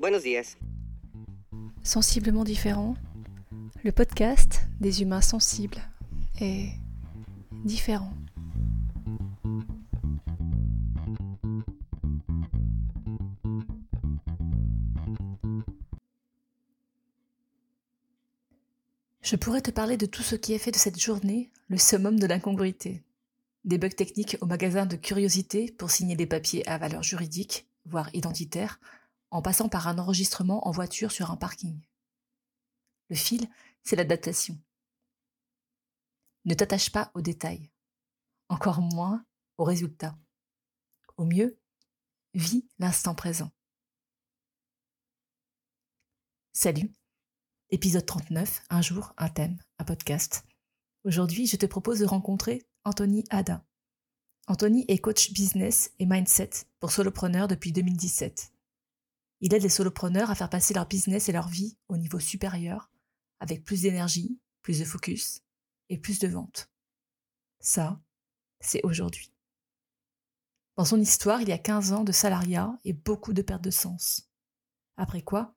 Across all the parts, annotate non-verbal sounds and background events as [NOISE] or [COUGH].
Buenos días. Sensiblement différent, le podcast des humains sensibles et différent. Je pourrais te parler de tout ce qui est fait de cette journée le summum de l'incongruité. Des bugs techniques au magasin de curiosité pour signer des papiers à valeur juridique, voire identitaire, en passant par un enregistrement en voiture sur un parking. Le fil, c'est l'adaptation. Ne t'attache pas aux détails, encore moins aux résultats. Au mieux, vis l'instant présent. Salut Épisode 39, un jour, un thème, un podcast. Aujourd'hui, je te propose de rencontrer Anthony Ada. Anthony est coach business et mindset pour solopreneurs depuis 2017. Il aide les solopreneurs à faire passer leur business et leur vie au niveau supérieur, avec plus d'énergie, plus de focus et plus de ventes. Ça, c'est aujourd'hui. Dans son histoire, il y a 15 ans de salariat et beaucoup de perte de sens. Après quoi,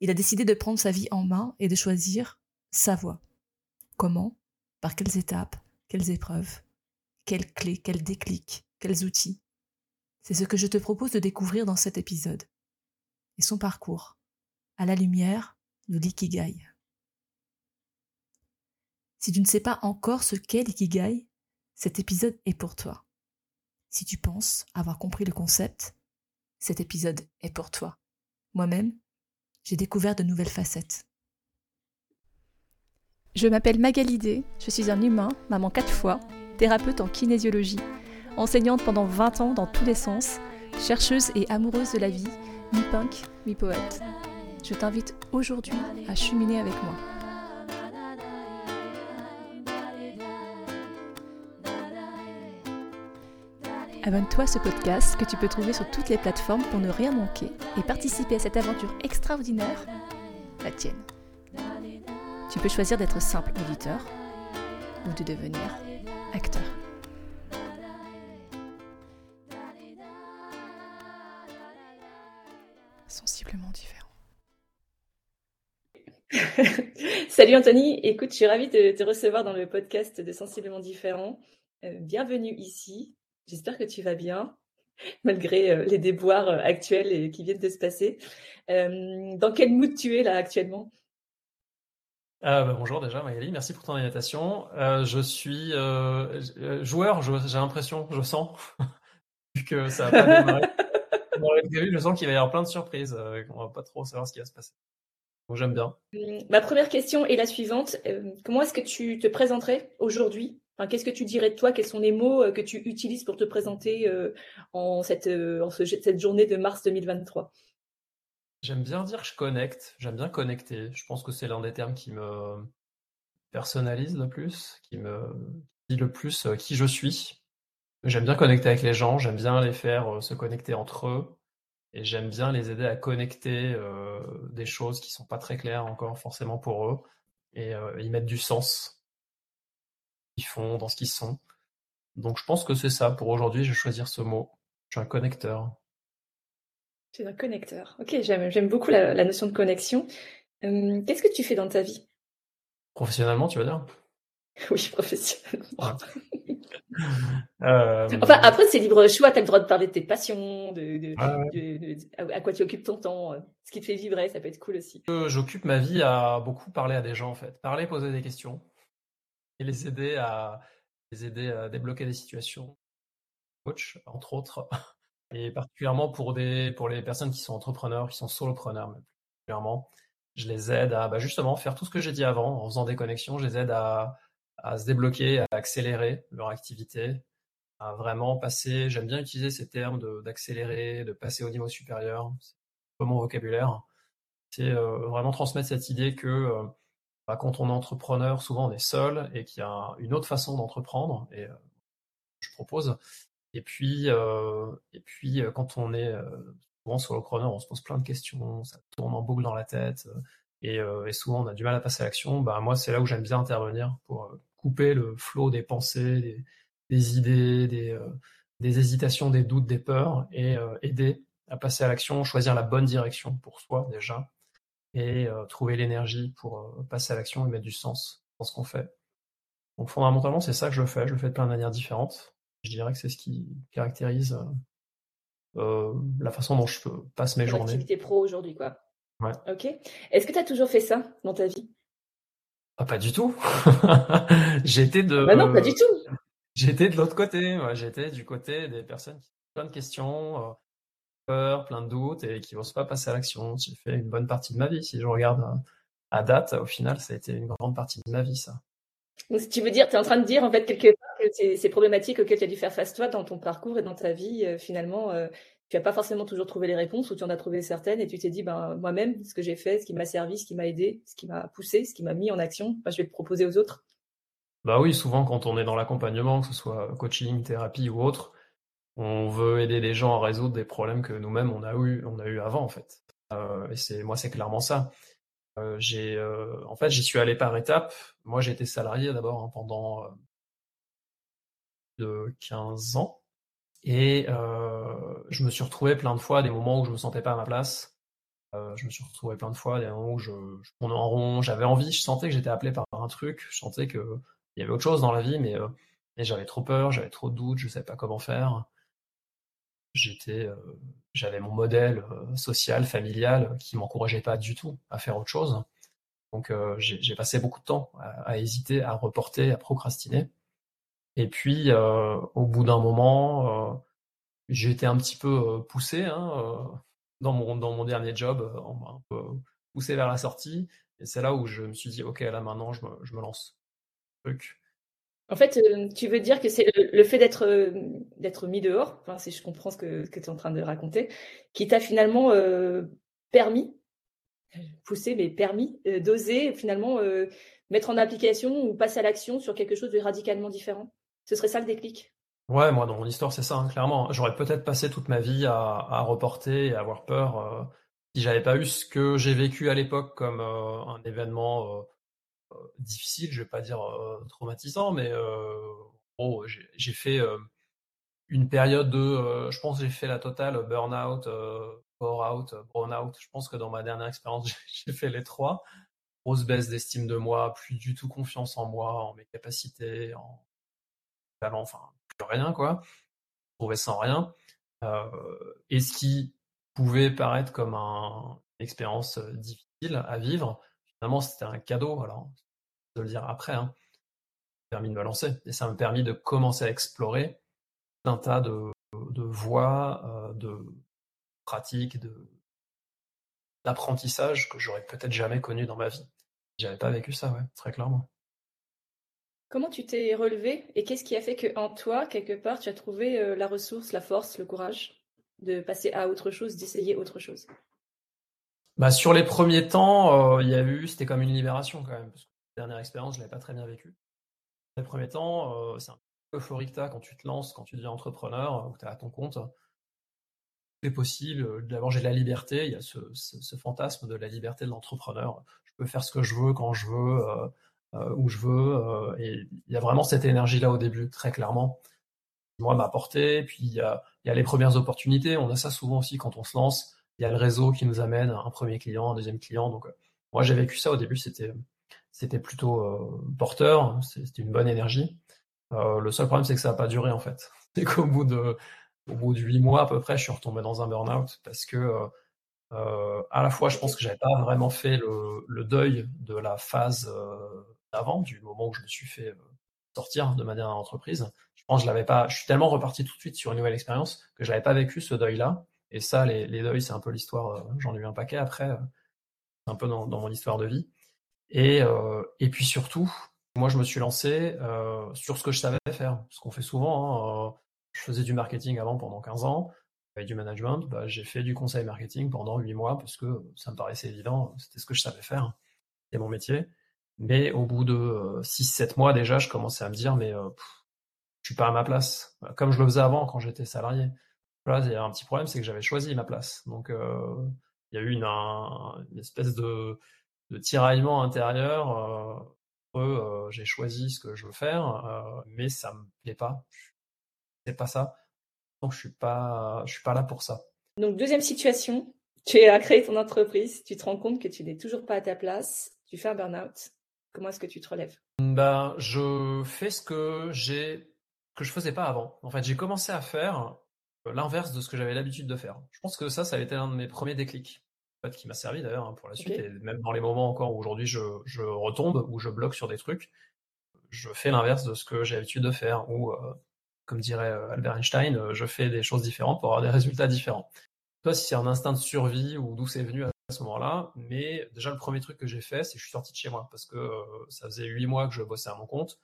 il a décidé de prendre sa vie en main et de choisir sa voie. Comment? Par quelles étapes? Quelles épreuves? Quelles clés? Quels déclics? Quels outils? C'est ce que je te propose de découvrir dans cet épisode. Son parcours, à la lumière de l'ikigai. Si tu ne sais pas encore ce qu'est l'ikigai, cet épisode est pour toi. Si tu penses avoir compris le concept, cet épisode est pour toi. Moi-même, j'ai découvert de nouvelles facettes. Je m'appelle Magalidé, je suis un humain, maman quatre fois, thérapeute en kinésiologie, enseignante pendant 20 ans dans tous les sens, chercheuse et amoureuse de la vie, mi-punk, mi-poète. Je t'invite aujourd'hui à cheminer avec moi. Abonne-toi à ce podcast que tu peux trouver sur toutes les plateformes pour ne rien manquer et participer à cette aventure extraordinaire, la tienne. Tu peux choisir d'être simple auditeur ou de devenir acteur. [LAUGHS] Salut Anthony, écoute, je suis ravie de te recevoir dans le podcast de Sensiblement différent. Euh, bienvenue ici. J'espère que tu vas bien, [LAUGHS] malgré euh, les déboires euh, actuels et qui viennent de se passer. Dans quel mood tu es là actuellement? Bah, bonjour déjà Magali, merci pour ton invitation. je suis joueur, j'ai l'impression, je sens, [LAUGHS] vu que ça n'a pas démarré. je sens qu'il va y avoir plein de surprises, on va pas trop savoir ce qui va se passer. J'aime bien. Ma première question est la suivante. comment est-ce que tu te présenterais aujourd'hui? Qu'est-ce que tu dirais de toi? Quels sont les mots euh, que tu utilises pour te présenter euh, en, cette, euh, en cette journée de mars 2023 J'aime bien dire je connecte, j'aime bien connecter. Je pense que c'est l'un des termes qui me personnalise le plus, qui me dit le plus qui je suis. J'aime bien connecter avec les gens, j'aime bien les faire se connecter entre eux, et j'aime bien les aider à connecter des choses qui sont pas très claires encore forcément pour eux, et y mettre du sens font, dans ce qu'ils sont. Donc je pense que c'est ça. Pour aujourd'hui, je vais choisir ce mot. Je suis un connecteur. Tu es un connecteur. Ok, j'aime beaucoup la, notion de connexion. Euh, qu'est-ce que tu fais dans ta vie? Professionnellement, tu veux dire? Oui, professionnellement. [LAUGHS] [LAUGHS] Euh, enfin, après, c'est libre choix. Tu as le droit de parler de tes passions, de, à quoi tu occupes ton temps, euh, ce qui te fait vibrer, ça peut être cool aussi. J'occupe ma vie à beaucoup parler à des gens, en fait. Parler, poser des questions et les aider à les aider à débloquer des situations. Coach, entre autres, [LAUGHS] et particulièrement pour des pour les personnes qui sont entrepreneurs, qui sont solopreneurs, mais particulièrement, je les aide à bah, justement faire tout ce que j'ai dit avant en faisant des connexions. Je les aide à, à se débloquer, à accélérer leur activité, à vraiment passer. J'aime bien utiliser ces termes d'accélérer, de, passer au niveau supérieur. C'est mon vocabulaire. C'est euh, vraiment transmettre cette idée que euh, bah, quand on est entrepreneur, souvent on est seul et qu'il y a une autre façon d'entreprendre, et euh, je propose. Et puis, et puis quand on est souvent solopreneur, on se pose plein de questions, ça tourne en boucle dans la tête, et, souvent on a du mal à passer à l'action. Bah, moi, c'est là où j'aime bien intervenir pour couper le flot des pensées, des, idées, des, des, hésitations, des doutes, des peurs, et aider à passer à l'action, choisir la bonne direction pour soi déjà, et trouver l'énergie pour passer à l'action et mettre du sens dans ce qu'on fait. Donc fondamentalement, c'est ça que je fais. Je le fais de plein de manières différentes. Je dirais que c'est ce qui caractérise euh, la façon dont je passe mes journées. Activité pro aujourd'hui, quoi. Ouais. Ok. Est-ce que tu as toujours fait ça dans ta vie? Ah, Pas du tout. [LAUGHS] J'étais de. Bah non, pas du tout. J'étais de l'autre côté. J'étais du côté des personnes qui ont plein de questions, euh, peur, plein de doutes et qui n'osent pas passer à l'action. J'ai fait une bonne partie de ma vie. Si je regarde euh, à date, au final, ça a été une grande partie de ma vie, ça. Donc, tu veux dire, tu es en train de dire en fait quelque part que ces, problématiques auxquelles tu as dû faire face toi dans ton parcours et dans ta vie, euh, finalement, tu n'as pas forcément toujours trouvé les réponses ou tu en as trouvé certaines et tu t'es dit, ben, moi-même, ce que j'ai fait, ce qui m'a servi, ce qui m'a aidé, ce qui m'a poussé, ce qui m'a mis en action, ben, je vais le proposer aux autres. Bah oui, souvent quand on est dans l'accompagnement, que ce soit coaching, thérapie ou autre, on veut aider les gens à résoudre des problèmes que nous-mêmes on a eu, on eu avant en fait. Euh, et c'est moi, c'est clairement ça. Euh, j'ai, euh, en fait, j'y suis allé par étapes. Moi, j'ai été salarié d'abord hein, pendant de 15 ans. Et je me suis retrouvé plein de fois à des moments où je me sentais pas à ma place. je me suis retrouvé plein de fois à des moments où je, tournais en rond. J'avais envie, je sentais que j'étais appelé par un truc. Je sentais qu'il y avait autre chose dans la vie, mais, mais j'avais trop peur, j'avais trop de doutes, je savais pas comment faire j'étais, euh, j'avais mon modèle euh, social, familial, qui m'encourageait pas du tout à faire autre chose. Donc euh, j'ai passé beaucoup de temps à, hésiter, à reporter, à procrastiner. Et puis au bout d'un moment, j'ai été un petit peu poussé hein, dans mon dernier job, un peu poussé vers la sortie. Et c'est là où je me suis dit ok là maintenant je me, lance. Truc. En fait, euh, tu veux dire que c'est le, fait d'être euh, mis dehors, si je comprends ce que, tu es en train de raconter, qui t'a finalement euh, permis, poussé, mais permis d'oser finalement mettre en application ou passer à l'action sur quelque chose de radicalement différent? Ce serait ça le déclic? Ouais, moi, dans mon histoire, c'est ça, hein, clairement. J'aurais peut-être passé toute ma vie à, reporter et à avoir peur si j'avais pas eu ce que j'ai vécu à l'époque comme un événement difficile, je vais pas dire euh, traumatisant, mais j'ai fait une période de, je pense j'ai fait la totale burn-out, bore-out, burn-out. Je pense que dans ma dernière expérience, [LAUGHS] j'ai fait les trois. Grosse baisse d'estime de moi, plus du tout confiance en moi, en mes capacités, en enfin plus rien quoi. Je trouvais sans rien. et ce qui pouvait paraître comme un, une expérience difficile à vivre, finalement c'était un cadeau. Alors de le dire après, hein, permis de me lancer. Et ça m'a permis de commencer à explorer un tas de, de voies, euh, de pratiques, de d'apprentissage que j'aurais peut-être jamais connu dans ma vie. J'avais pas vécu ça, ouais, très clairement. Comment tu t'es relevé et qu'est-ce qui a fait que en toi, quelque part, tu as trouvé euh, la ressource, la force, le courage de passer à autre chose, d'essayer autre chose? Bah, Sur les premiers temps, euh, il y a eu, c'était comme une libération quand même dernière expérience, je l'avais pas très bien vécu. Dans les premiers temps, euh, c'est un peu euphorique quand tu te lances, quand tu deviens entrepreneur, ou tu es à ton compte. C'est possible. D'abord, j'ai de la liberté. Il y a ce, fantasme de la liberté de l'entrepreneur. Je peux faire ce que je veux quand je veux, où je veux. et il y a vraiment cette énergie-là au début, très clairement. Moi, m'a apporté. Puis il y, a, il y a les premières opportunités. On a ça souvent aussi quand on se lance. Il y a le réseau qui nous amène un premier client, un deuxième client. Donc, moi, j'ai vécu ça au début. C'était c'était plutôt euh, porteur, c'était une bonne énergie. Euh, le seul problème, c'est que ça n'a pas duré en fait. [LAUGHS] C'est qu'au bout de au bout de huit mois à peu près, je suis retombé dans un burn-out parce que euh, à la fois, je pense que j'avais pas vraiment fait le, deuil de la phase d'avant, du moment où je me suis fait sortir de ma dernière entreprise. Je pense que je l'avais pas. Je suis tellement reparti tout de suite sur une nouvelle expérience que je n'avais pas vécu ce deuil-là. Et ça, les, deuils, c'est un peu l'histoire. J'en ai eu un paquet après. C'est un peu dans, mon histoire de vie. Et, euh, et puis surtout, moi, je me suis lancé euh, sur ce que je savais faire. Ce qu'on fait souvent. Hein, euh, je faisais du marketing avant pendant 15 ans, avec du management. Bah, j'ai fait du conseil marketing pendant 8 mois parce que ça me paraissait évident. C'était ce que je savais faire. C'était mon métier. Mais au bout de 6-7 mois déjà, je commençais à me dire, mais je suis pas à ma place. Comme je le faisais avant quand j'étais salarié. Là, il y a un petit problème, c'est que j'avais choisi ma place. Donc, il y a eu une, espèce de tiraillement intérieur. Euh, euh, j'ai choisi ce que je veux faire, euh, mais ça me plaît pas. C'est pas ça. Donc je suis pas, je suis pas là pour ça. Donc, deuxième situation, tu as créé ton entreprise, tu te rends compte que tu n'es toujours pas à ta place, tu fais un burn-out. Comment est-ce que tu te relèves? Ben, Je fais ce que j'ai que je faisais pas avant. En fait, j'ai commencé à faire euh, l'inverse de ce que j'avais l'habitude de faire. Je pense que ça, ça a été un de mes premiers déclics, en fait, qui m'a servi d'ailleurs hein, pour la suite. Et même dans les moments encore où aujourd'hui je, je, retombe, ou je bloque sur des trucs, je fais l'inverse de ce que j'ai l'habitude de faire. Ou, euh, comme dirait euh, Albert Einstein, je fais des choses différentes pour avoir des résultats différents. Toi, si c'est un instinct de survie ou d'où c'est venu à ce moment-là, mais déjà le premier truc que j'ai fait, c'est que je suis sorti de chez moi parce que ça faisait huit mois que je bossais à mon compte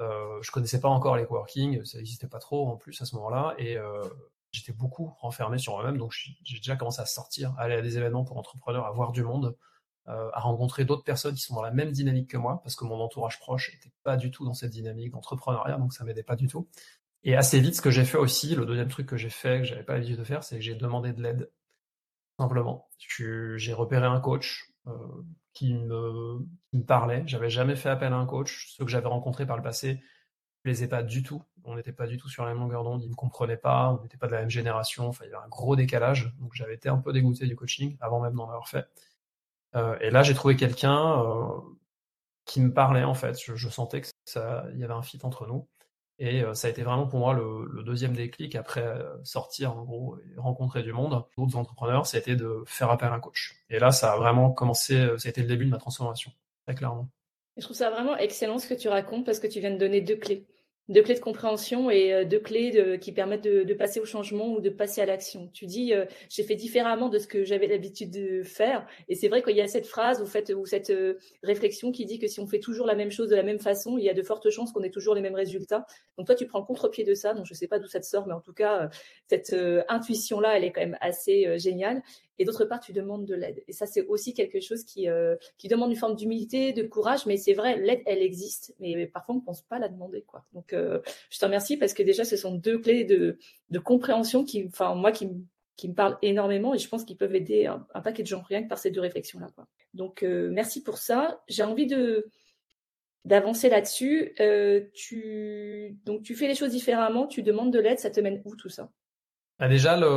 euh, je connaissais pas encore les coworking, ça n'existait pas trop en plus à ce moment-là, et euh, j'étais beaucoup renfermé sur moi-même, donc j'ai déjà commencé à sortir, à aller à des événements pour entrepreneurs, à voir du monde, euh, à rencontrer d'autres personnes qui sont dans la même dynamique que moi, parce que mon entourage proche n'était pas du tout dans cette dynamique d'entrepreneuriat, donc ça m'aidait pas du tout. Et assez vite, ce que j'ai fait aussi, le deuxième truc que j'ai fait, que j'avais pas l'habitude de faire, c'est que j'ai demandé de l'aide. Simplement. J'ai repéré un coach, euh, qui me, parlaient. J'avais jamais fait appel à un coach. Ceux que j'avais rencontrés par le passé ne plaisaient pas du tout. On n'était pas du tout sur la même longueur d'onde. Ils ne me comprenaient pas. On n'était pas de la même génération. Il y avait un gros décalage. Donc, j'avais été un peu dégoûté du coaching avant même d'en avoir fait. Euh, et là, j'ai trouvé quelqu'un euh, qui me parlait, en fait. Je, sentais que ça, y avait un fit entre nous. Et euh, ça a été vraiment pour moi le, deuxième déclic après euh, sortir en gros et rencontrer du monde, d'autres entrepreneurs, c'était de faire appel à un coach. Et là, ça a vraiment commencé, euh, ça a été le début de ma transformation, très clairement. Je trouve ça vraiment excellent ce que tu racontes parce que tu viens de donner deux clés deux clés de compréhension et euh, deux clés qui permettent de, passer au changement ou de passer à l'action. Tu dis, euh, j'ai fait différemment de ce que j'avais l'habitude de faire. Et c'est vrai qu'il y a cette phrase ou, cette euh, réflexion qui dit que si on fait toujours la même chose de la même façon, il y a de fortes chances qu'on ait toujours les mêmes résultats. Donc toi, tu prends le contre-pied de ça. Donc je ne sais pas d'où ça te sort, mais en tout cas, cette intuition-là, elle est quand même assez géniale et d'autre part, tu demandes de l'aide. Et ça, c'est aussi quelque chose qui, euh, qui demande une forme d'humilité, de courage, mais c'est vrai, l'aide, elle existe, mais parfois, on ne pense pas la demander. Quoi. Donc, euh, je te remercie parce que déjà, ce sont deux clés de, de compréhension qui, enfin, moi, qui, qui me parlent énormément et je pense qu'ils peuvent aider un, paquet de gens rien que par ces deux réflexions-là. Donc, euh, merci pour ça. J'ai envie de d'avancer là-dessus. tu donc tu fais les choses différemment, tu demandes de l'aide, ça te mène où tout ça? Bah, déjà, le,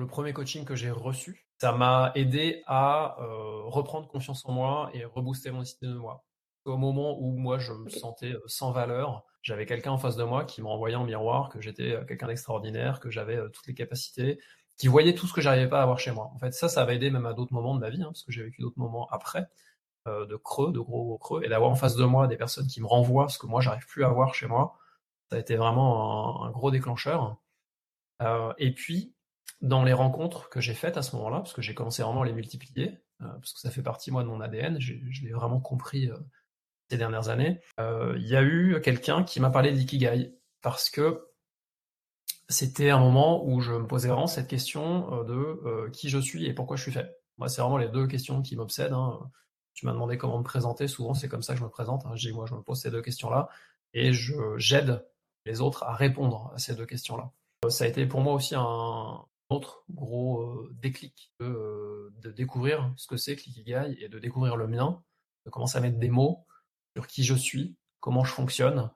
le, premier coaching que j'ai reçu, ça m'a aidé à euh, reprendre confiance en moi et rebooster mon estime de moi. Au moment où moi je me sentais euh, sans valeur, j'avais quelqu'un en face de moi qui me renvoyait en miroir que j'étais euh, quelqu'un d'extraordinaire, que j'avais toutes les capacités, qui voyait tout ce que j'arrivais pas à avoir chez moi. En fait, ça, ça va aider même à d'autres moments de ma vie, hein, parce que j'ai vécu d'autres moments après, de creux, de gros, gros creux, et d'avoir en face de moi des personnes qui me renvoient ce que moi j'arrive plus à avoir chez moi, ça a été vraiment un gros déclencheur. Euh, et puis, dans les rencontres que j'ai faites à ce moment-là, parce que j'ai commencé vraiment à les multiplier, euh, parce que ça fait partie, moi, de mon ADN, je l'ai vraiment compris euh, ces dernières années, il y a eu quelqu'un qui m'a parlé d'ikigai, parce que c'était un moment où je me posais vraiment cette question de qui je suis et pourquoi je suis fait. Moi, c'est vraiment les deux questions qui m'obsèdent. Hein. Tu m'as demandé comment me présenter, souvent c'est comme ça que je me présente. Hein. Je dis, moi, je me pose ces deux questions-là et j'aide les autres à répondre à ces deux questions-là. Ça a été pour moi aussi un autre gros déclic de, découvrir ce que c'est que et de découvrir le mien, de commencer à mettre des mots sur qui je suis, comment je fonctionne,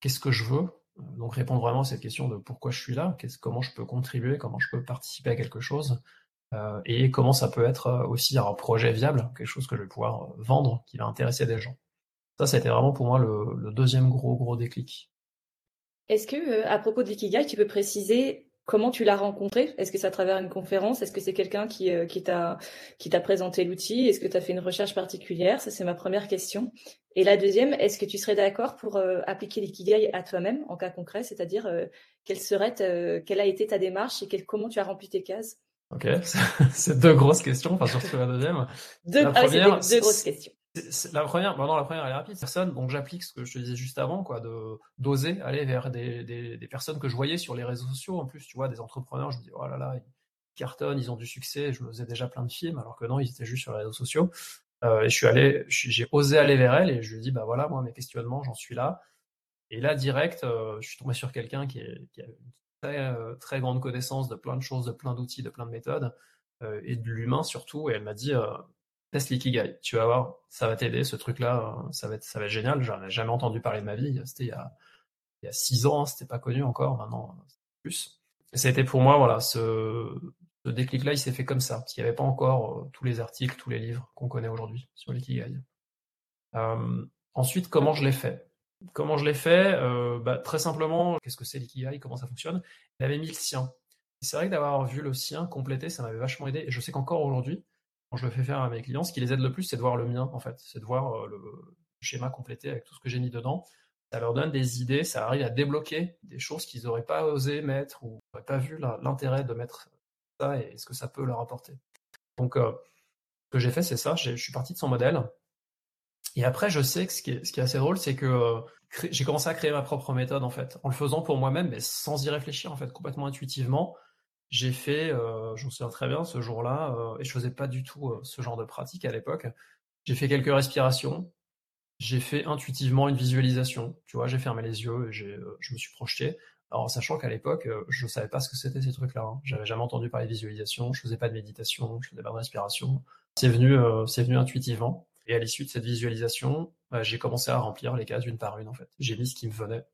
qu'est-ce que je veux. Donc répondre vraiment à cette question de pourquoi je suis là, comment je peux contribuer, comment je peux participer à quelque chose, et comment ça peut être aussi un projet viable, quelque chose que je vais pouvoir vendre, qui va intéresser des gens. Ça, ça vraiment pour moi le deuxième gros gros déclic. Est-ce que, à propos de l'ikigai, tu peux préciser comment tu l'as rencontré? Est-ce que c'est à travers une conférence? Est-ce que c'est quelqu'un qui, euh, qui t'a présenté l'outil? Est-ce que tu as fait une recherche particulière? Ça, c'est ma première question. Et la deuxième, est-ce que tu serais d'accord pour euh, appliquer l'ikigai à toi-même en cas concret? C'est-à-dire, quelle serait, quelle a été ta démarche et quel, comment tu as rempli tes cases? Ok, [LAUGHS] c'est deux grosses questions, enfin surtout la deuxième. Deux, la ah deux grosses questions la première, bah non, la première elle est rapide. Personne, donc j'applique ce que je te disais juste avant, quoi, de d'oser aller vers des, des, personnes que je voyais sur les réseaux sociaux. En plus, tu vois, des entrepreneurs, je me dis oh là là, ils cartonnent, ils ont du succès. Je me faisais déjà plein de films, alors que non, ils étaient juste sur les réseaux sociaux. Euh, et je suis allé, j'ai osé aller vers elle et je lui dit bah voilà, moi mes questionnements, j'en suis là. Et là, direct, euh, je suis tombé sur quelqu'un qui, a une très, euh, très grande connaissance de plein de choses, de plein d'outils, de plein de méthodes et de l'humain surtout. Et elle m'a dit teste l'ikigai. Tu vas voir, ça va t'aider, ce truc-là, euh, ça va être, ça va être génial. J'en ai jamais entendu parler de ma vie. C'était il y a, il y a six ans, c'était pas connu encore, maintenant, plus. Ça a été pour moi, voilà, ce, déclic-là, il s'est fait comme ça, parce qu'il n'y avait pas encore tous les articles, tous les livres qu'on connaît aujourd'hui sur l'ikigai. ensuite, comment je l'ai fait? Comment je l'ai fait? Bah, Très simplement, qu'est-ce que c'est l'ikigai? Comment ça fonctionne? Il avait mis le sien. C'est vrai que d'avoir vu le sien complété, ça m'avait vachement aidé. Et je sais qu'encore aujourd'hui, quand je le fais faire à mes clients, ce qui les aide le plus, c'est de voir le mien, en fait. C'est de voir le schéma complété avec tout ce que j'ai mis dedans ça leur donne des idées, ça arrive à débloquer des choses qu'ils n'auraient pas osé mettre ou n'auraient pas vu l'intérêt de mettre ça et ce que ça peut leur apporter. Donc, euh, ce que j'ai fait, c'est ça. Je suis parti de son modèle. Et après, je sais que ce qui est, ce qui est assez drôle, c'est que euh, j'ai commencé à créer ma propre méthode, en fait, en le faisant pour moi-même, mais sans y réfléchir, en fait, complètement intuitivement. J'ai fait, euh, je me souviens très bien, ce jour-là, euh, et je faisais pas du tout ce genre de pratique à l'époque. J'ai fait quelques respirations, j'ai fait intuitivement une visualisation. Tu vois, j'ai fermé les yeux et euh, je me suis projeté. Alors, sachant qu'à l'époque, euh, je ne savais pas ce que c'était ces trucs-là. Hein. J'avais jamais entendu parler de visualisation, je faisais pas de méditation, je faisais pas de respiration. C'est venu, euh, c'est venu intuitivement. Et à l'issue de cette visualisation, j'ai commencé à remplir les cases une par une, en fait. J'ai mis ce qui me venait.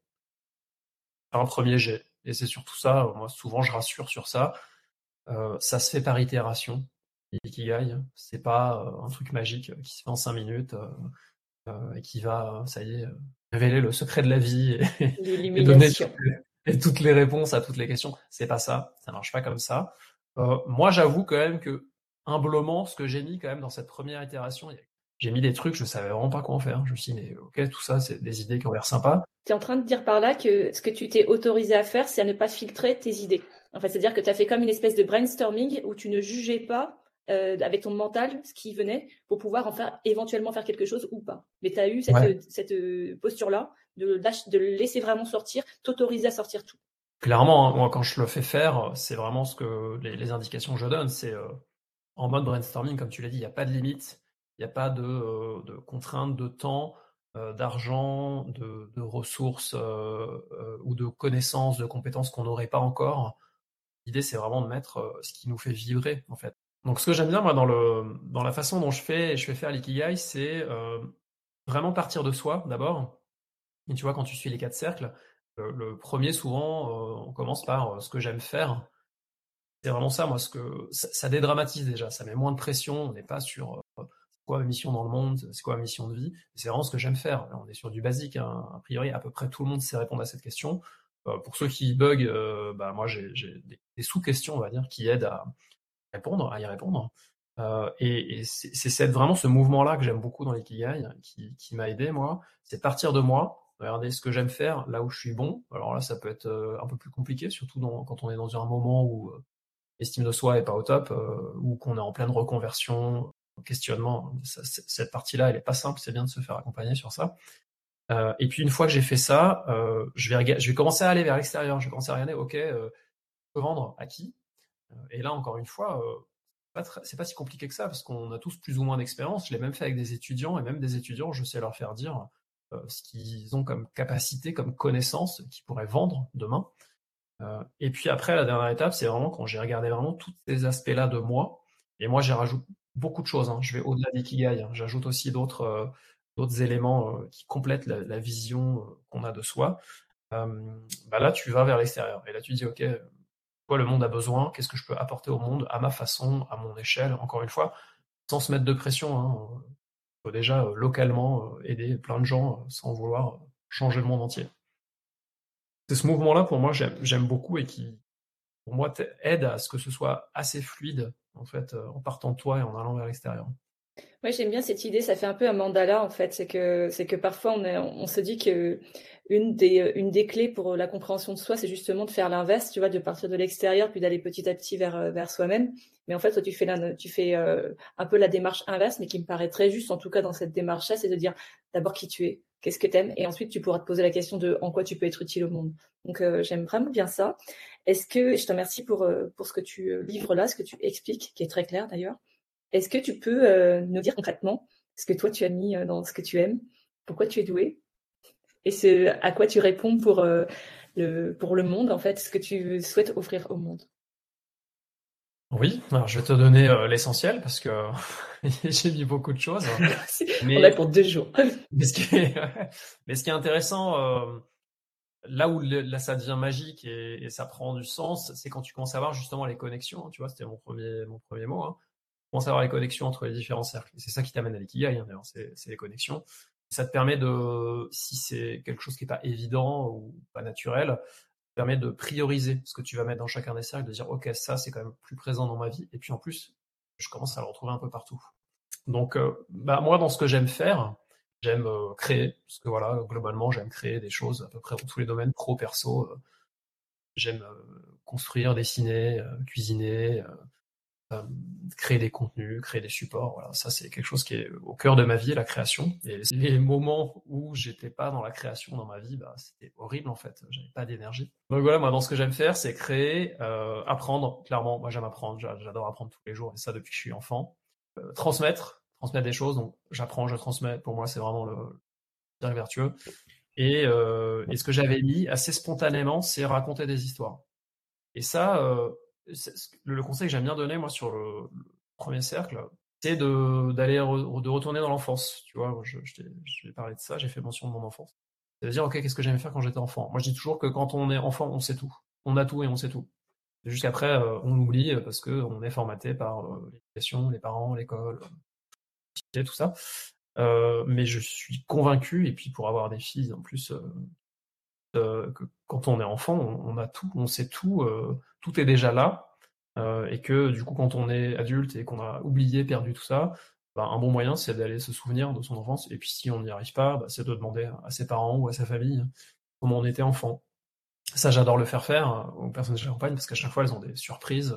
Un premier jet. Et c'est surtout ça, moi, souvent, je rassure sur ça. ça se fait par itération. L'ikigai, c'est pas un truc magique qui se fait en cinq minutes. Euh, et qui va, ça y est, euh, révéler le secret de la vie et, donner toutes les, réponses à toutes les questions. C'est pas ça, ça marche pas comme ça. Euh, moi, j'avoue quand même que humblement, ce que j'ai mis quand même dans cette première itération, j'ai mis des trucs, je savais vraiment pas quoi en faire. Je me suis dit, mais ok, tout ça, c'est des idées qui ont l'air sympas. Tu es en train de dire par là que ce que tu t'es autorisé à faire, c'est à ne pas filtrer tes idées. En fait, c'est-à-dire que tu as fait comme une espèce de brainstorming où tu ne jugeais pas euh, avec ton mental ce qui venait pour pouvoir en faire éventuellement faire quelque chose ou pas. Mais tu as eu cette, euh, posture-là de, de le laisser vraiment sortir, t'autoriser à sortir tout. Clairement, hein, moi quand je le fais faire, c'est vraiment ce que les, indications que je donne, c'est euh, en mode brainstorming, comme tu l'as dit, il n'y a pas de limite, il n'y a pas de, contraintes de temps, d'argent, de, ressources ou de connaissances, de compétences qu'on n'aurait pas encore. L'idée, c'est vraiment de mettre ce qui nous fait vibrer, en fait. Donc, ce que j'aime bien, moi, dans, la façon dont je fais, je fais faire l'ikigai, c'est vraiment partir de soi, d'abord. Et tu vois, quand tu suis les quatre cercles, le, premier, souvent, on commence par ce que j'aime faire. C'est vraiment ça, moi, ce que ça, dédramatise déjà, ça met moins de pression, on n'est pas sur quoi ma mission dans le monde, c'est quoi ma mission de vie, c'est vraiment ce que j'aime faire. on est sur du basique, hein. a priori, à peu près tout le monde sait répondre à cette question. pour ceux qui bug, bah, moi, j'ai des sous-questions, on va dire, qui aident à, répondre, à y répondre. Euh, et, c'est vraiment ce mouvement-là que j'aime beaucoup dans l'ikigai, qui, qui m'a aidé, moi. C'est partir de moi, regarder ce que j'aime faire, là où je suis bon. Alors là, ça peut être euh, un peu plus compliqué, surtout quand on est dans un moment où euh, l'estime de soi est pas au top, ou qu'on est en pleine reconversion, questionnement. cette partie-là, elle est pas simple, c'est bien de se faire accompagner sur ça. et puis une fois que j'ai fait ça, je, vais je vais commencer à aller vers l'extérieur. Je vais commencer à regarder, ok, je peux vendre à qui? Euh, et là, encore une fois, euh, c'est pas si compliqué que ça parce qu'on a tous plus ou moins d'expérience. Je l'ai même fait avec des étudiants et même des étudiants, je sais leur faire dire euh, ce qu'ils ont comme capacité, comme connaissance qu'ils pourraient vendre demain. et puis après, la dernière étape, c'est vraiment quand j'ai regardé vraiment tous ces aspects-là de moi. Et moi, j'ai rajouté beaucoup de choses. Hein. Je vais au-delà d'ikigai. Hein. J'ajoute aussi d'autres d'autres éléments qui complètent la, vision qu'on a de soi. bah là, tu vas vers l'extérieur. Et là, tu dis, OK, quoi le monde a besoin, qu'est-ce que je peux apporter au monde à ma façon, à mon échelle, encore une fois, sans se mettre de pression. Hein. Il faut déjà euh, localement euh, aider plein de gens euh, sans vouloir changer le monde entier. C'est ce mouvement-là, pour moi, j'aime beaucoup et qui, pour moi, aide à ce que ce soit assez fluide, en fait, en partant de toi et en allant vers l'extérieur. Oui, j'aime bien cette idée. Ça fait un peu un mandala, en fait. C'est que, c'est que parfois, on se dit que une des, euh, une des clés pour euh, la compréhension de soi, c'est justement de faire l'inverse, tu vois, de partir de l'extérieur puis d'aller petit à petit vers, euh, vers soi-même. Mais en fait, toi, tu fais, la, tu fais un peu la démarche inverse, mais qui me paraît très juste, en tout cas dans cette démarche-là, c'est de dire d'abord qui tu es, qu'est-ce que tu aimes, et ensuite tu pourras te poser la question de en quoi tu peux être utile au monde. Donc, j'aime vraiment bien ça. Est-ce que, je te remercie pour, pour ce que tu livres là, ce que tu expliques, qui est très clair d'ailleurs. Est-ce que tu peux nous dire concrètement ce que toi tu as mis dans ce que tu aimes, pourquoi tu es doué? Et ce à quoi tu réponds pour, euh, le, pour le monde, en fait, ce que tu souhaites offrir au monde? Oui, alors je vais te donner euh, l'essentiel parce que [LAUGHS] j'ai mis beaucoup de choses. mais, On a pour deux jours. [LAUGHS] mais, ce qui est, mais ce qui est intéressant, euh, là où là ça devient magique et, ça prend du sens, c'est quand tu commences à voir justement les connexions. Tu vois, c'était mon premier, mon premier mot. Hein. Tu commences à voir les connexions entre les différents cercles. C'est ça qui t'amène à l'ikigai, hein, d'ailleurs, c'est les connexions. Ça te permet de, si c'est quelque chose qui n'est pas évident ou pas naturel, ça te permet de prioriser ce que tu vas mettre dans chacun des cercles, de dire, OK, ça, c'est quand même plus présent dans ma vie. Et puis en plus, je commence à le retrouver un peu partout. Donc, euh, bah, moi, dans ce que j'aime faire, j'aime euh, créer, parce que voilà, globalement, j'aime créer des choses à peu près dans tous les domaines, pro, perso. Euh, j'aime construire, dessiner, cuisiner, créer des contenus, créer des supports. Voilà, ça c'est quelque chose qui est au cœur de ma vie, la création. Et les moments où j'étais pas dans la création dans ma vie, bah, c'était horrible en fait. J'avais pas d'énergie. Donc voilà, moi dans ce que j'aime faire, c'est créer, apprendre. Clairement, moi j'aime apprendre. J'adore apprendre tous les jours et ça depuis que je suis enfant. transmettre, transmettre des choses. Donc, j'apprends, je transmets. Pour moi, c'est vraiment le cercle vertueux. Et, euh, ce que j'avais mis assez spontanément, c'est raconter des histoires. Et ça, euh, le conseil que j'aime bien donner, moi, sur le, premier cercle, c'est de, d'aller de retourner dans l'enfance. Tu vois, je, je, t'ai, parlé de ça, j'ai fait mention de mon enfance. C'est-à-dire, OK, qu'est-ce que j'aimais faire quand j'étais enfant? Moi, je dis toujours que quand on est enfant, on sait tout. On a tout et on sait tout. Jusqu'après, euh, on oublie parce qu'on est formaté par euh, l'éducation, les parents, l'école, tout ça. Euh, mais je suis convaincu, et puis pour avoir des filles en plus, euh, euh, que quand on est enfant, on, a tout, on sait tout, tout est déjà là, et que du coup, quand on est adulte et qu'on a oublié, perdu tout ça, bah, un bon moyen, c'est d'aller se souvenir de son enfance, et puis si on n'y arrive pas, bah, c'est de demander à ses parents ou à sa famille comment on était enfant. Ça, j'adore le faire faire aux personnes que j'accompagne, parce qu'à chaque fois, elles ont des surprises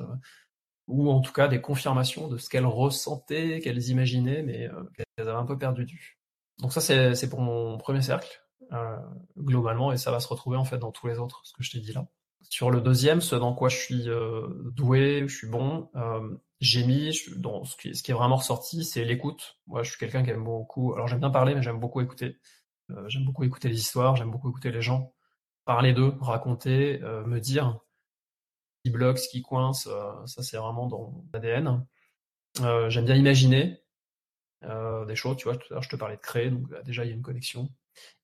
ou en tout cas des confirmations de ce qu'elles ressentaient, qu'elles imaginaient, mais euh, qu'elles avaient un peu perdu vue. Donc ça, c'est pour mon premier cercle, euh, globalement, et ça va se retrouver en fait dans tous les autres, ce que je t'ai dit là. Sur le deuxième, ce dans quoi je suis euh, doué, je suis bon, j'ai mis, dans ce qui, ce est vraiment ressorti, c'est l'écoute. Moi, je suis quelqu'un qui aime beaucoup, alors j'aime bien parler, mais j'aime beaucoup écouter. j'aime beaucoup écouter les histoires, j'aime beaucoup écouter les gens, parler d'eux, raconter, me dire, qui bloque, ce qui coince, euh, ça c'est vraiment dans l'ADN. Euh, j'aime bien imaginer euh, des choses, tu vois, je te parlais de créer, donc déjà il y a une connexion.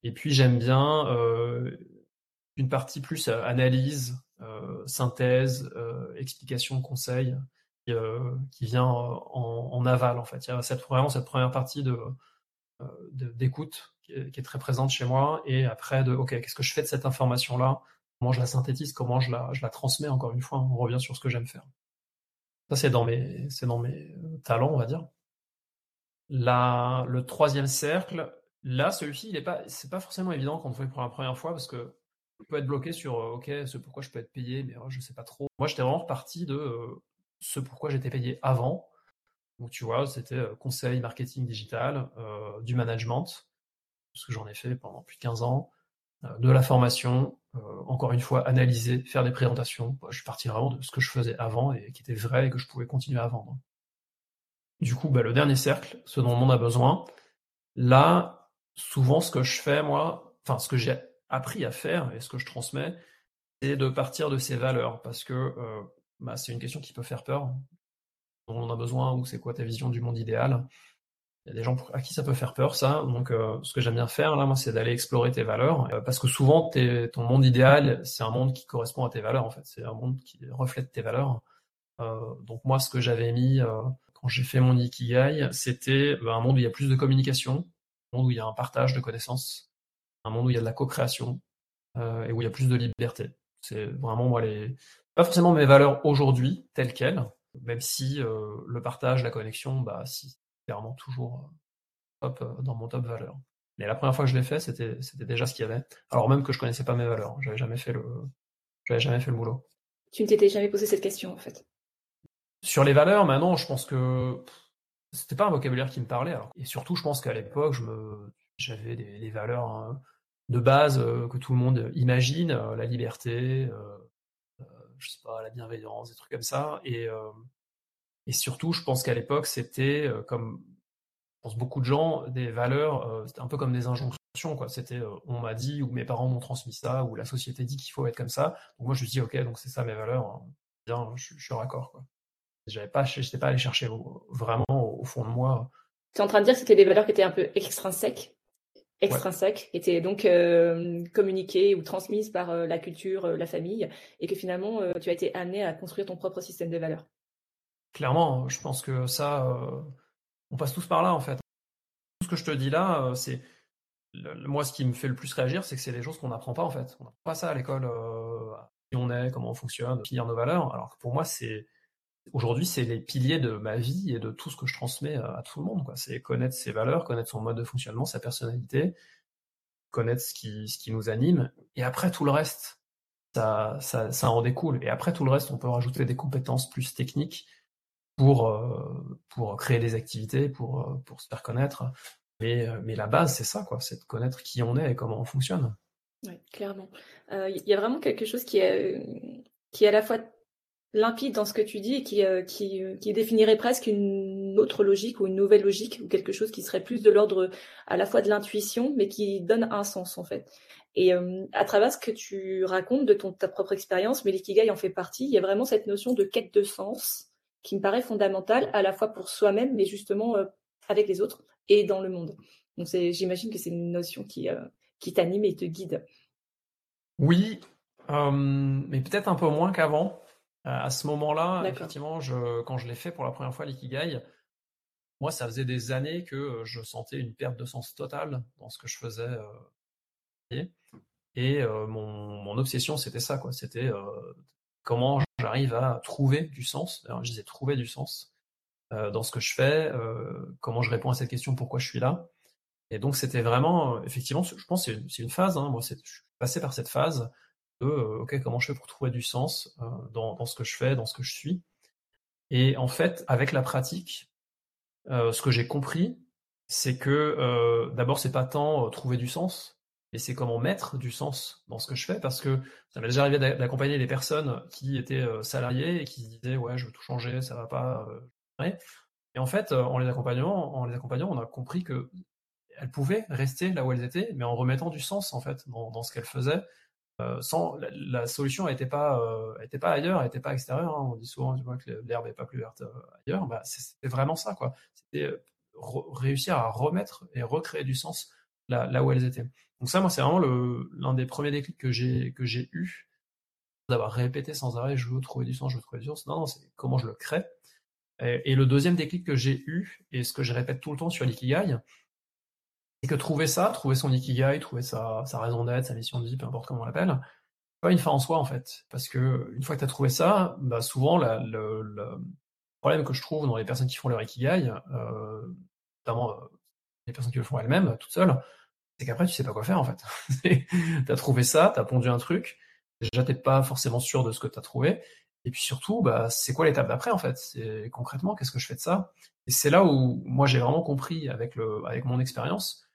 Et puis j'aime bien une partie plus analyse, synthèse, explication, conseil, qui vient en, aval en fait. Il y a cette, vraiment cette première partie de d'écoute qui, est très présente chez moi, et après de ok, qu'est-ce que je fais de cette information là comment je la synthétise, comment je la, je la transmets, encore une fois, on revient sur ce que j'aime faire. Ça, c'est dans mes, c'est dans mes talents, on va dire. Là, le troisième cercle, là, celui-ci, il est pas, c'est pas forcément évident quand on fait pour la première fois parce que on peut être bloqué sur, euh, ok, ce pourquoi je peux être payé, mais oh, je sais pas trop. Moi, j'étais vraiment reparti de euh, ce pourquoi j'étais payé avant. Donc, tu vois, c'était conseil marketing digital, du management, parce que j'en ai fait pendant plus de 15 ans, de la formation, euh, encore une fois, analyser, faire des présentations. Je suis parti vraiment de ce que je faisais avant et qui était vrai et que je pouvais continuer à vendre. Du coup, bah, le dernier cercle, ce dont le monde a besoin, là, souvent, ce que je fais, moi, enfin, ce que j'ai appris à faire et ce que je transmets, c'est de partir de ces valeurs parce que euh, bah, c'est une question qui peut faire peur. On a besoin ou c'est quoi ta vision du monde idéal? Il y a des gens à qui ça peut faire peur, ça. Donc, euh, ce que j'aime bien faire, là, moi, c'est d'aller explorer tes valeurs. Euh, parce que souvent, ton monde idéal, c'est un monde qui correspond à tes valeurs, en fait. C'est un monde qui reflète tes valeurs. Donc, moi, ce que j'avais mis quand j'ai fait mon Ikigai, c'était un monde où il y a plus de communication, un monde où il y a un partage de connaissances, un monde où il y a de la co-création et où il y a plus de liberté. C'est vraiment, moi, les... pas forcément mes valeurs aujourd'hui, telles quelles, même si le partage, la connexion, bah, si clairement toujours euh, top euh, dans mon top valeur. Mais la première fois que je l'ai fait, c'était c'était déjà ce qu'il y avait. Alors même que je connaissais pas mes valeurs, j'avais jamais fait le j'avais jamais fait le boulot. Tu ne t'étais jamais posé cette question en fait. Sur les valeurs, maintenant, je pense que c'était pas un vocabulaire qui me parlait. Et surtout, je pense qu'à l'époque, je me j'avais des, valeurs hein, de base euh, que tout le monde imagine, la liberté, je sais pas, la bienveillance, des trucs comme ça. Et et surtout, je pense qu'à l'époque, c'était euh, comme pense beaucoup de gens, des valeurs, euh, c'était un peu comme des injonctions, quoi. C'était euh, on m'a dit ou mes parents m'ont transmis ça ou la société dit qu'il faut être comme ça. Donc moi je me dis ok, donc c'est ça mes valeurs. Hein. Bien, je, suis raccord, quoi. J'avais pas, j'étais pas allé chercher vraiment au, fond de moi. Tu es en train de dire que c'était des valeurs qui étaient un peu extrinsèques extrinsèques, qui étaient donc euh, communiquées ou transmises par euh, la culture, la famille, et que finalement tu as été amené à construire ton propre système de valeurs. Clairement, je pense que ça, on passe tous par là en fait. Tout ce que je te dis là, c'est moi ce qui me fait le plus réagir, c'est que c'est des choses qu'on n'apprend pas en fait. On n'apprend pas ça à l'école, qui on est, comment on fonctionne, finir nos valeurs. Alors que pour moi, c'est aujourd'hui, c'est les piliers de ma vie et de tout ce que je transmets à, tout le monde. C'est connaître ses valeurs, connaître son mode de fonctionnement, sa personnalité, connaître ce qui, ce qui nous anime. Et après, tout le reste, ça, ça, ça en découle. Et après, tout le reste, on peut rajouter des compétences plus techniques pour, euh, pour créer des activités, pour, euh, pour se faire connaître. Mais, euh, mais la base, c'est ça. C'est de connaître qui on est et comment on fonctionne. Oui, clairement. Il y a vraiment quelque chose qui qui est à la fois limpide dans ce que tu dis et qui, euh, qui, euh, qui, définirait presque une autre logique ou une nouvelle logique ou quelque chose qui serait plus de l'ordre à la fois de l'intuition mais qui donne un sens en fait. Et euh, à travers ce que tu racontes de ton, ta propre expérience, mais l'ikigai en fait partie, il y a vraiment cette notion de quête de sens qui me paraît fondamentale à la fois pour soi-même mais justement avec les autres et dans le monde. Donc j'imagine que c'est une notion qui, qui t'anime et te guide. Oui, mais peut-être un peu moins qu'avant. Euh, à ce moment-là, effectivement, je, quand je l'ai fait pour la première fois, l'ikigai, moi, ça faisait des années que euh, je sentais une perte de sens totale dans ce que je faisais. Euh, et mon, obsession, c'était ça, quoi. C'était comment j'arrive à trouver du sens. Alors, je disais trouver du sens dans ce que je fais, comment je réponds à cette question, pourquoi je suis là. Et donc, c'était vraiment, effectivement, je pense que c'est une, phase. Hein. moi, je suis passé par cette phase de euh, ok comment je fais pour trouver du sens euh, dans, ce que je fais, dans ce que je suis. Et en fait, avec la pratique, euh, ce que j'ai compris, c'est que d'abord c'est pas tant trouver du sens, mais c'est comment mettre du sens dans ce que je fais, parce que ça m'est déjà arrivé d'accompagner des personnes qui étaient salariées et qui disaient ouais je veux tout changer, ça va pas. Et en fait, en les accompagnant, en les accompagnant, on a compris que elles pouvaient rester là où elles étaient, mais en remettant du sens en fait dans ce qu'elles faisaient, euh, sans la, solution n'était pas euh, était pas ailleurs, n'était pas extérieure. Hein. On dit souvent du que l'herbe n'est pas plus verte euh, ailleurs. Bah, c'était vraiment ça, quoi. C'était réussir à remettre et recréer du sens là, là où elles étaient. Donc ça, moi, c'est vraiment l'un des premiers déclics que j'ai que j'ai eu d'avoir répété sans arrêt je veux trouver du sens, je veux trouver du sens. Non, non, c'est comment je le crée. Et, et, le deuxième déclic que j'ai eu et ce que je répète tout le temps sur l'ikigai, c'est que trouver ça, trouver son ikigai, trouver sa, raison d'être, sa mission de vie, peu importe comment on l'appelle, pas une fin en soi en fait. Parce que une fois que tu as trouvé ça, bah souvent le, problème que je trouve dans les personnes qui font leur ikigai, euh, notamment euh, les personnes qui le font elles-mêmes, toutes seules, c'est qu'après tu sais pas quoi faire en fait. [LAUGHS] tu as trouvé ça, tu as pondu un truc, déjà t'es pas forcément sûr de ce que tu as trouvé, et puis surtout, bah, c'est quoi l'étape d'après en fait? Concrètement qu'est-ce que je fais de ça? Et c'est là où moi j'ai vraiment compris avec le avec mon expérience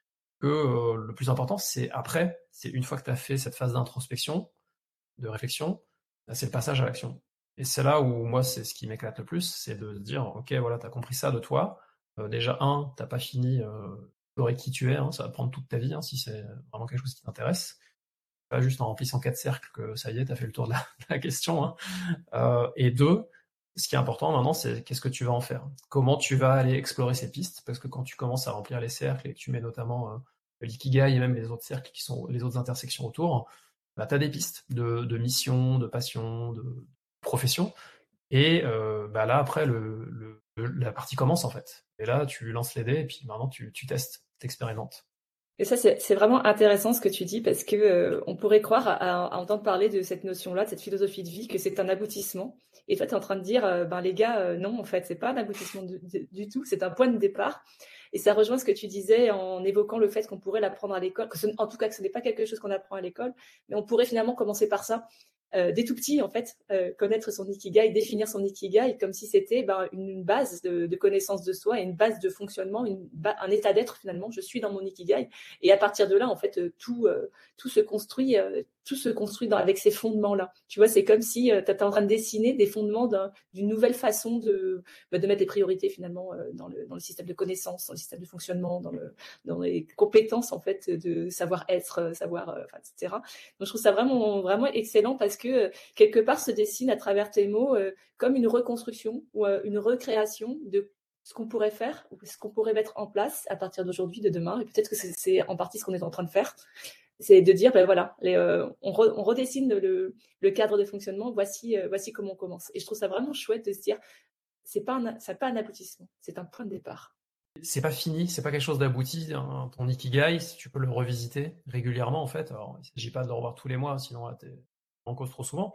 euh, le plus important, c'est après, c'est une fois que tu as fait cette phase d'introspection, de réflexion, bah, c'est le passage à l'action. Et c'est là où moi, c'est ce qui m'éclate le plus, c'est de dire, ok, voilà, tu as compris ça de toi. Euh, déjà, un, t'as pas fini euh, qui tu es, hein, ça va prendre toute ta vie hein, si c'est vraiment quelque chose qui t'intéresse. Pas juste en remplissant quatre cercles que ça y est, tu as fait le tour de la, question. Hein. Et deux, ce qui est important maintenant, c'est qu'est-ce que tu vas en faire? Comment tu vas aller explorer ces pistes? Parce que quand tu commences à remplir les cercles et que tu mets notamment l'ikigai et même les autres cercles qui sont les autres intersections autour, bah, tu as des pistes de, de, mission, de passion, de profession. Et euh, bah là, après, la partie commence en fait. Et là, tu lances les dés et puis maintenant, tu, tu testes, t'expérimentes. Et ça, c'est vraiment intéressant ce que tu dis parce que euh, on pourrait croire à, entendre parler de cette notion-là, de cette philosophie de vie, que c'est un aboutissement. Et toi, tu es en train de dire, euh, ben les gars, non, en fait, c'est pas un aboutissement du tout, c'est un point de départ. Et ça rejoint ce que tu disais en évoquant le fait qu'on pourrait l'apprendre à l'école, en tout cas que ce n'est pas quelque chose qu'on apprend à l'école, mais on pourrait finalement commencer par ça. Euh, dès tout petit, en fait, euh, connaître son ikigai, définir son ikigai comme si c'était ben, une, base de, connaissance de soi et une base de fonctionnement, un état d'être finalement. Je suis dans mon ikigai et à partir de là, en fait, euh, tout tout se construit, tout se construit avec ces fondements-là. Tu vois, c'est comme si tu étais en train de dessiner des fondements d'une nouvelle façon de, bah, de mettre les priorités finalement dans le, dans le système de connaissance, dans le système de fonctionnement, dans, le, dans les compétences en fait de savoir, enfin, etc. Donc je trouve ça vraiment vraiment excellent parce que que quelque part se dessine à travers tes mots euh, comme une reconstruction ou euh, une recréation de ce qu'on pourrait faire ou ce qu'on pourrait mettre en place à partir d'aujourd'hui, de demain. Et peut-être que c'est en partie ce qu'on est en train de faire. C'est de dire, ben voilà, euh, on, redessine le, cadre de fonctionnement. Voici, voici comment on commence. Et je trouve ça vraiment chouette de se dire, c'est pas pas un aboutissement, c'est un point de départ. C'est pas fini, c'est pas quelque chose d'abouti. Hein. Ton ikigai, tu peux le revisiter régulièrement, en fait. Alors, il s'agit pas de le revoir tous les mois, sinon tu en cause trop souvent.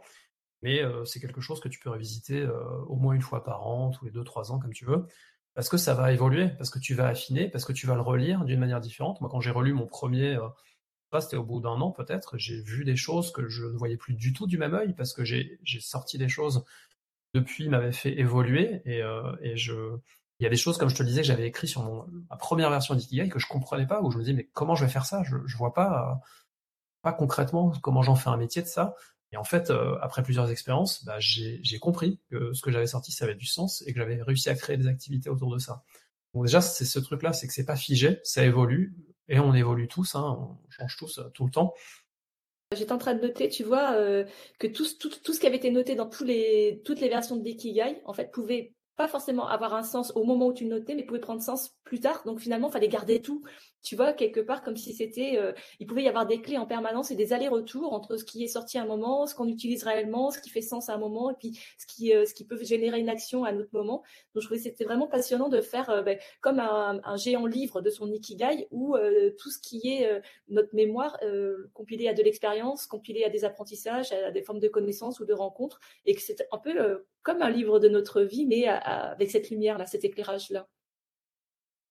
Mais euh, c'est quelque chose que tu peux revisiter au moins une fois par an, tous les deux, trois ans, comme tu veux parce que ça va évoluer, parce que tu vas affiner, parce que tu vas le relire d'une manière différente. Moi, quand j'ai relu mon premier, euh, c'était au bout d'un an peut-être, j'ai vu des choses que je ne voyais plus du tout du même œil, parce que j'ai sorti des choses depuis m'avait fait évoluer, et, euh, je, il y a des choses, comme je te le disais, que j'avais écrit sur mon, ma première version d'Ikigai que je comprenais pas, où je me disais, mais comment je vais faire ça? Je, je vois pas, pas concrètement comment j'en fais un métier de ça. Et en fait, euh, après plusieurs expériences, bah, j'ai compris que ce que j'avais sorti, ça avait du sens et que j'avais réussi à créer des activités autour de ça. Donc déjà, c'est ce truc-là, c'est que c'est pas figé, ça évolue et on évolue tous, hein, on change tous euh, tout le temps. J'étais en train de noter, tu vois, euh, que tout, tout, tout, ce qui avait été noté dans tous les, toutes les versions de Dekigai, en fait, pouvait pas forcément avoir un sens au moment où tu notais, mais pouvait prendre sens plus tard. Donc finalement, il fallait garder tout tu vois, quelque part comme si c'était, euh, il pouvait y avoir des clés en permanence et des allers-retours entre ce qui est sorti à un moment, ce qu'on utilise réellement, ce qui fait sens à un moment, et puis ce qui, euh, ce qui peut générer une action à un autre moment. Donc je trouvais que c'était vraiment passionnant de faire euh, ben, comme un, géant livre de son ikigai où tout ce qui est notre mémoire compilé à de l'expérience, compilé à des apprentissages, à des formes de connaissances ou de rencontres, et que c'est un peu comme un livre de notre vie, mais avec cette lumière là, cet éclairage là.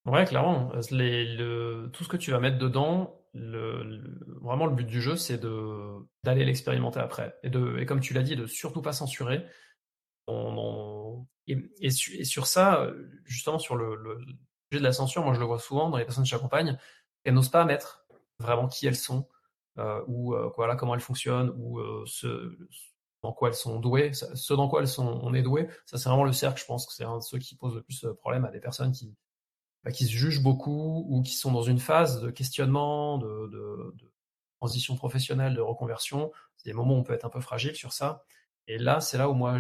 Ouais, clairement. le, tout ce que tu vas mettre dedans, vraiment le but du jeu, c'est d'aller l'expérimenter après. Et, de, et comme tu l'as dit, de surtout pas censurer. et, sur ça, justement, sur le, sujet de la censure, moi je le vois souvent dans les personnes que j'accompagne, elles n'osent pas mettre vraiment qui elles sont, euh, ou euh, voilà, comment elles fonctionnent, ou euh, ce, dans quoi elles sont douées, ce dans quoi elles sont, on est doué. Ça, c'est vraiment le cercle, je pense que c'est un de ceux qui pose le plus de problème à des personnes qui bah, qui se jugent beaucoup ou qui sont dans une phase de questionnement, de, transition professionnelle, de reconversion. C'est des moments où on peut être un peu fragile sur ça. Et là, c'est là où moi,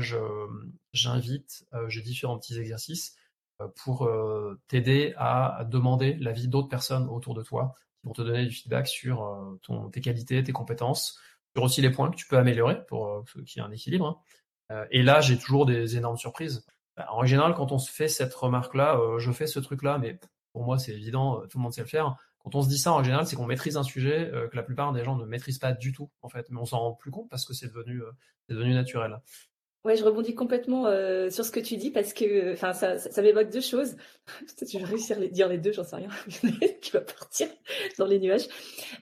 j'invite, euh, j'ai différents petits exercices euh, pour euh, t'aider à, demander l'avis d'autres personnes autour de toi qui vont te donner du feedback sur tes qualités, tes compétences, aussi les points que tu peux améliorer pour qu'il y ait un équilibre. Hein. et là, j'ai toujours des énormes surprises. Bah, en général, quand on se fait cette remarque-là, euh, je fais ce truc-là, mais pour moi, c'est évident, euh, tout le monde sait le faire. Quand on se dit ça, en général, c'est qu'on maîtrise un sujet euh, que la plupart des gens ne maîtrisent pas du tout, en fait. Mais on s'en rend plus compte parce que c'est devenu, devenu naturel. Ouais, je rebondis complètement sur ce que tu dis parce que, ça, ça, m'évoque deux choses. [LAUGHS] Peut-être que je vais réussir à dire les deux, j'en sais rien. [LAUGHS] qui va partir dans les nuages.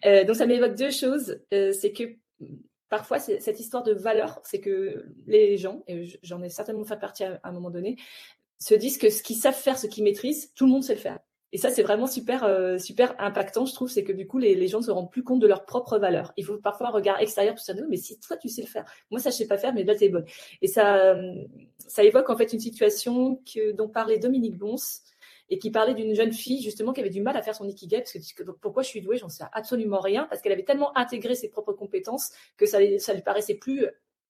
donc, ça m'évoque deux choses. c'est que parfois, cette histoire de valeur, c'est que les gens, et j'en ai certainement fait partie à, un moment donné, se disent que ce qu'ils savent faire, ce qu'ils maîtrisent, tout le monde sait le faire. Et ça, c'est vraiment super, euh, super impactant, je trouve, c'est que du coup, les, gens ne se rendent plus compte de leur propre valeur. Il faut parfois un regard extérieur pour se dire, mais si toi, tu sais le faire, moi, ça, je sais pas faire, mais là, t'es bonne. Et ça, ça évoque en fait une situation que, dont parlait Dominique Bons, et qui parlait d'une jeune fille justement qui avait du mal à faire son ikigai parce que pourquoi je suis douée, j'en sais absolument rien parce qu'elle avait tellement intégré ses propres compétences que ça, ça lui paraissait plus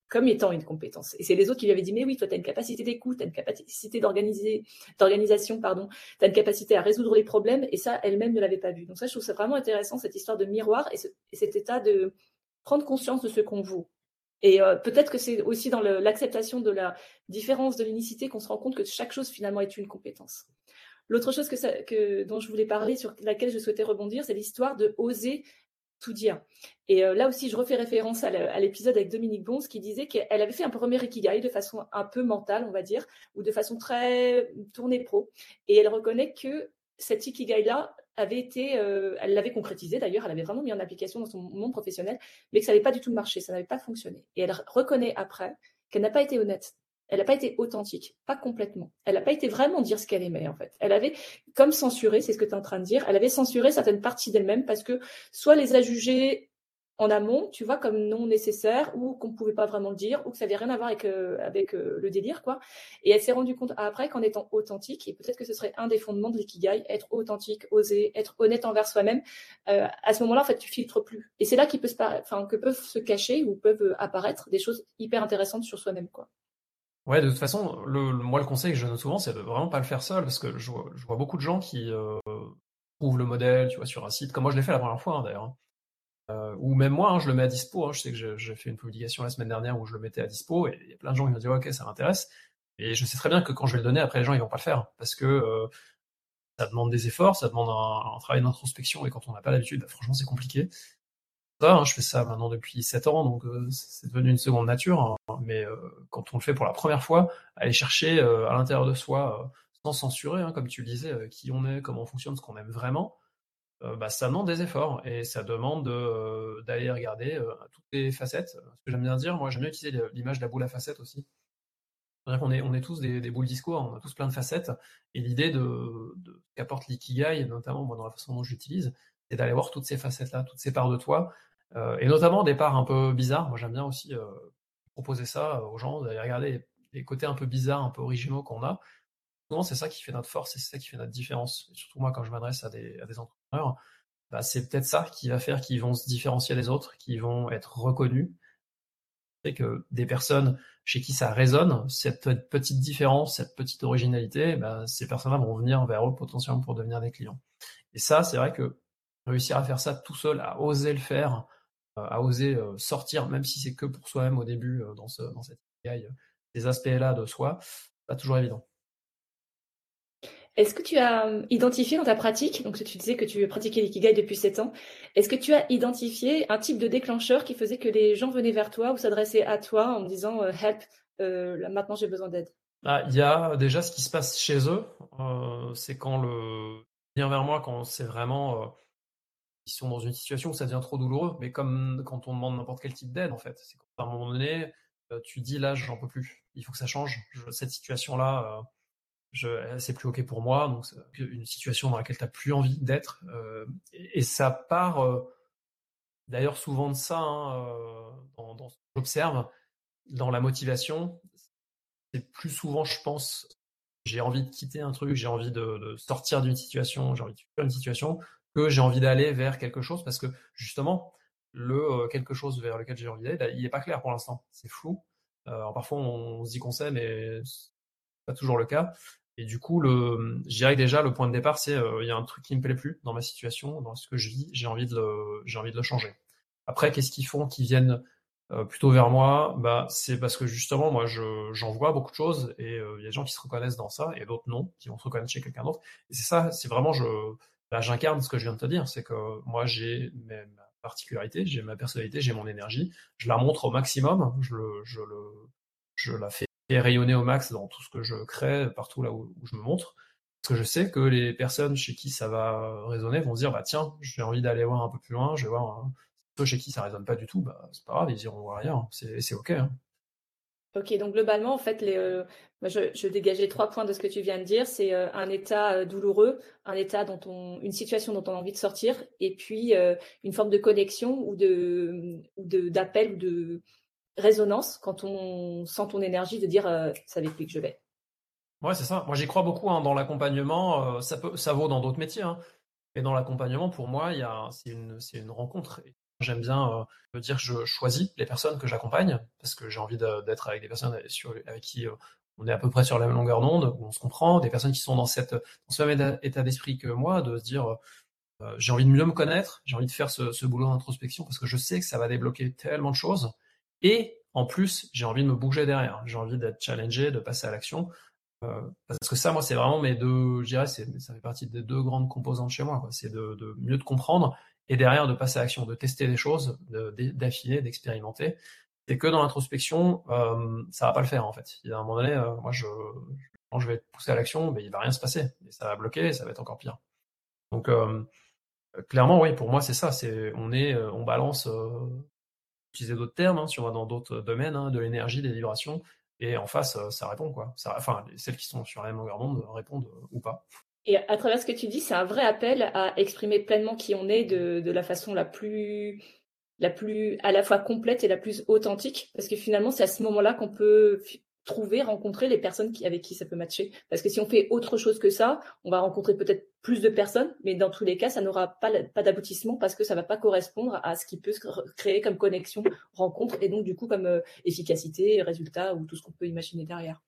comme étant une compétence. Et c'est les autres qui lui avaient dit, mais oui, toi, tu as une capacité d'écoute, tu as une capacité d'organisation, pardon, tu as une capacité à résoudre les problèmes, et ça, elle-même ne l'avait pas vu. Donc ça, je trouve ça vraiment intéressant, cette histoire de miroir et, cet état de prendre conscience de ce qu'on vaut. Et euh, peut-être que c'est aussi dans l'acceptation de la différence de l'unicité qu'on se rend compte que chaque chose, finalement, est une compétence. L'autre chose que, dont je voulais parler, sur laquelle je souhaitais rebondir, c'est l'histoire de oser tout dire. Et euh, là aussi, je refais référence à l'épisode avec Dominique Bons qui disait qu'elle avait fait un premier Ikigai de façon un peu mentale, on va dire, ou de façon très tournée pro. Et elle reconnaît que cet Ikigai-là avait été, euh, elle l'avait concrétisé d'ailleurs, elle avait vraiment mis en application dans son monde professionnel, mais que ça n'avait pas du tout marché, ça n'avait pas fonctionné. Et elle reconnaît après qu'elle n'a pas été honnête elle n'a pas été authentique, pas complètement. Elle n'a pas été vraiment dire ce qu'elle aimait en fait. Elle avait comme censuré, c'est ce que tu es en train de dire, elle avait censuré certaines parties d'elle-même parce que soit les a jugées en amont, tu vois, comme non nécessaires ou qu'on ne pouvait pas vraiment le dire ou que ça n'avait rien à voir avec, euh, euh, le délire quoi. Et elle s'est rendue compte après qu'en étant authentique, et peut-être que ce serait un des fondements de l'ikigai, être authentique, oser, être honnête envers soi-même, euh, à ce moment-là en fait tu filtres plus. Et c'est là qu'il peut se que peuvent se cacher ou peuvent apparaître des choses hyper intéressantes sur soi-même quoi. Ouais, de toute façon, le, moi, le conseil que je donne souvent, c'est de vraiment pas le faire seul, parce que je vois, beaucoup de gens qui euh, trouvent le modèle, tu vois, sur un site, comme moi je l'ai fait la première fois, hein, d'ailleurs. Hein. Euh, ou même moi, hein, je le mets à dispo. Je sais que j'ai fait une publication la semaine dernière où je le mettais à dispo, et il y a plein de gens qui me disent, ok, ça m'intéresse. Et je sais très bien que quand je vais le donner, après les gens, ils vont pas le faire, parce que euh, ça demande des efforts, ça demande un, travail d'introspection, et quand on n'a pas l'habitude, bah, franchement, c'est compliqué. Hein, je fais ça maintenant depuis 7 ans, donc euh, c'est devenu une seconde nature. Hein. mais euh, quand on le fait pour la première fois, aller chercher euh, à l'intérieur de soi, sans censurer, hein, comme tu le disais, qui on est, comment on fonctionne, ce qu'on aime vraiment, bah, ça demande des efforts et ça demande d'aller regarder toutes les facettes. Ce que j'aime bien dire, moi j'aime bien utiliser l'image de la boule à facettes aussi. C'est-à-dire qu'on est, on est tous des, boules discours, on a tous plein de facettes. Et l'idée de, de qu'apporte l'ikigai, notamment moi dans la façon dont j'utilise, c'est d'aller voir toutes ces facettes-là, toutes ces parts de toi, et notamment des parts un peu bizarres. Moi, j'aime bien aussi euh, proposer ça aux gens, d'aller regarder les, côtés un peu bizarres, un peu originaux qu'on a. Souvent, c'est ça qui fait notre force, c'est ça qui fait notre différence. Et surtout moi, quand je m'adresse à des, entrepreneurs, bah, c'est peut-être ça qui va faire qu'ils vont se différencier des autres, qui vont être reconnus. C'est que des personnes chez qui ça résonne, cette petite différence, cette petite originalité, bah, ces personnes-là vont venir vers eux potentiellement pour devenir des clients. Et ça, c'est vrai que réussir à faire ça tout seul, à oser le faire, euh, à oser euh, sortir, même si c'est que pour soi-même au début euh, dans, ce, dans cette ces aspects-là de soi, pas toujours évident. Est-ce que tu as identifié dans ta pratique, donc tu disais que tu pratiquais l'ikigai depuis 7 ans, est-ce que tu as identifié un type de déclencheur qui faisait que les gens venaient vers toi ou s'adressaient à toi en disant help, maintenant j'ai besoin d'aide? Ah, Il y a déjà ce qui se passe chez eux, c'est quand le vient vers moi, quand c'est vraiment ils sont dans une situation où ça devient trop douloureux, mais comme quand on demande n'importe quel type d'aide, en fait. C'est qu'à un moment donné, euh, tu dis là, j'en peux plus, il faut que ça change. cette situation-là, euh, c'est plus OK pour moi, donc une situation dans laquelle tu n'as plus envie d'être. Euh, et, ça part d'ailleurs souvent de ça, hein, dans, ce que j'observe, dans la motivation. C'est plus souvent, je pense, j'ai envie de quitter un truc, j'ai envie de, de sortir d'une situation, j'ai envie de faire une situation, que j'ai envie d'aller vers quelque chose parce que justement, le euh, quelque chose vers lequel j'ai envie d'aller, bah, il n'est pas clair pour l'instant. C'est flou. Euh, parfois, on, se dit qu'on sait, mais c'est pas toujours le cas. Et du coup, le, je dirais que déjà, le point de départ, c'est euh, il y a un truc qui me plaît plus dans ma situation, dans ce que je vis, j'ai envie de le, j'ai envie de le changer. Après, qu'est-ce qu'ils font qu'ils viennent plutôt vers moi? Bah, C'est parce que justement, moi, je, j'en vois beaucoup de choses et il y a des gens qui se reconnaissent dans ça et d'autres non, qui vont se reconnaître chez quelqu'un d'autre. Et c'est ça, c'est vraiment, je, Là, j'incarne ce que je viens de te dire, c'est que moi, j'ai ma particularité, j'ai ma personnalité, j'ai mon énergie, je la montre au maximum, je, le, je, le, la fais rayonner au max dans tout ce que je crée, partout là où, je me montre, parce que je sais que les personnes chez qui ça va résonner vont se dire, bah tiens, j'ai envie d'aller voir un peu plus loin, je vais voir hein. ceux chez qui ça résonne pas du tout, bah c'est pas grave, ils iront voir ailleurs, c'est ok. Hein. Ok, donc globalement, en fait, les, euh, je, dégage les trois points de ce que tu viens de dire. C'est euh, un état euh, douloureux, un état dont on, une situation dont on a envie de sortir, et puis une forme de connexion ou de, ou d'appel ou de résonance quand on sent ton énergie de dire c'est avec lui que je vais. Ouais, c'est ça. Moi, j'y crois beaucoup hein, dans l'accompagnement. ça peut, ça vaut dans d'autres métiers, hein. mais dans l'accompagnement, pour moi, c'est une rencontre. J'aime bien euh, dire que je choisis les personnes que j'accompagne parce que j'ai envie d'être avec des personnes avec qui euh, on est à peu près sur la même longueur d'onde, où on se comprend, des personnes qui sont dans, cette, dans ce même état d'esprit que moi, de se dire euh, j'ai envie de mieux me connaître, j'ai envie de faire ce, ce boulot d'introspection parce que je sais que ça va débloquer tellement de choses. Et en plus, j'ai envie de me bouger derrière, j'ai envie d'être challengé, de passer à l'action. Parce que ça, moi, c'est vraiment mes deux, je dirais, ça fait partie des deux grandes composantes chez moi. C'est de, de, mieux te comprendre et derrière de passer à l'action, de tester des choses, d'affiner, d'expérimenter. C'est que dans l'introspection, euh, ça va pas le faire en fait. Il y a un moment donné, euh, moi, je, quand je vais être poussé à l'action, mais il va rien se passer et ça va bloquer, et ça va être encore pire. Donc euh, clairement, oui, pour moi, c'est ça. C'est on est, euh, on balance, euh, utiliser d'autres termes, hein, si on va dans d'autres domaines, hein, de l'énergie, des vibrations, et en face, ça répond quoi. Ça, enfin, celles qui sont sur la même longueur d'onde répondent ou pas. Et à travers ce que tu dis, c'est un vrai appel à exprimer pleinement qui on est de, la façon la plus, la plus à la fois complète et la plus authentique, parce que finalement, c'est à ce moment-là qu'on peut trouver, rencontrer les personnes avec qui ça peut matcher. Parce que si on fait autre chose que ça, on va rencontrer peut-être plus de personnes, mais dans tous les cas, ça n'aura pas, pas d'aboutissement parce que ça va pas correspondre à ce qui peut se créer comme connexion, rencontre, et donc du coup comme euh, efficacité, résultat ou tout ce qu'on peut imaginer derrière.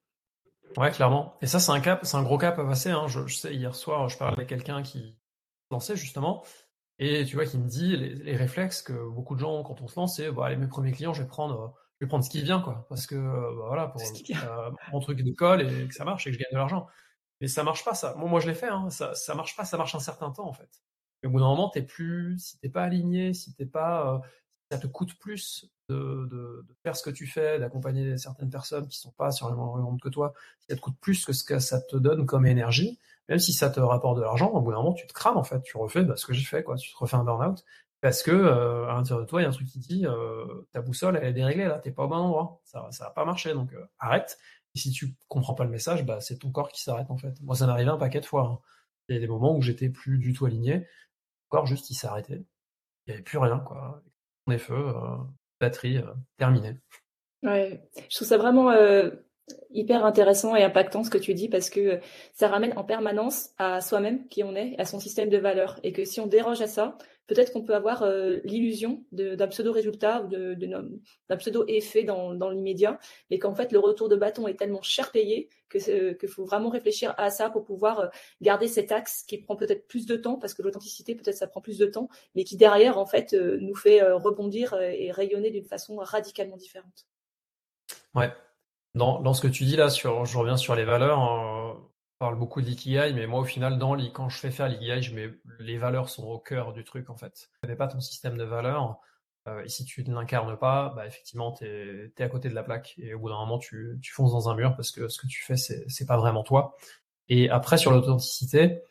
Ouais, clairement. Et ça, c'est un cap, c'est un gros cap à passer. Hein. Je, sais, hier soir, je parlais avec quelqu'un qui lançait justement, et tu vois, qui me dit les, réflexes que beaucoup de gens ont quand on se lance, c'est bah, allez, mes premiers clients, je vais prendre je vais prendre ce qui vient, quoi. Parce que, euh, bah, voilà, pour euh, mon truc de colle et que ça marche et que je gagne de l'argent. Mais ça marche pas, ça. Moi, moi je l'ai fait, hein. ça, ça marche pas, ça marche un certain temps, en fait. Et au bout d'un moment, t'es plus, si t'es pas aligné, si t'es pas, euh, ça te coûte plus de, faire ce que tu fais, d'accompagner certaines personnes qui sont pas sur le même monde que toi, ça te coûte plus que ce que ça te donne comme énergie, même si ça te rapporte de l'argent, au bout d'un moment, tu te crames, en fait. Tu refais bah, ce que j'ai fait, quoi. Tu te refais un burn-out. Parce que euh, à l'intérieur de toi, il y a un truc qui dit euh, ta boussole elle est déréglée là, t'es pas au bon endroit, ça ça pas marcher, donc euh, arrête. Et si tu comprends pas le message, bah c'est ton corps qui s'arrête en fait. Moi ça m'est arrivé un paquet de fois. Hein. Il y a des moments où j'étais plus du tout aligné, le corps juste il arrêté, il y avait plus rien quoi. On est feu, batterie terminée. Ouais, je trouve ça vraiment hyper intéressant et impactant ce que tu dis parce que ça ramène en permanence à soi-même qui on est, à son système de valeurs et que si on déroge à ça, peut-être qu'on peut avoir euh, l'illusion d'un pseudo-résultat ou d'un pseudo-effet dans, l'immédiat, mais qu'en fait le retour de bâton est tellement cher payé qu'il faut vraiment réfléchir à ça pour pouvoir euh, garder cet axe qui prend peut-être plus de temps, parce que l'authenticité peut-être ça prend plus de temps, mais qui derrière en fait euh, nous fait rebondir et rayonner d'une façon radicalement différente. Ouais. Dans, dans, ce que tu dis là, sur, je reviens sur les valeurs, parle beaucoup de l'ikigai, mais moi, au final, dans quand je fais faire l'ikigai, je mets, les valeurs sont au cœur du truc, en fait. Tu n'avais pas ton système de valeurs, euh, et si tu ne l'incarnes pas, bah, effectivement, tu es, à côté de la plaque, et au bout d'un moment, tu, tu fonces dans un mur parce que ce que tu fais, c'est pas vraiment toi. Et après, sur l'authenticité,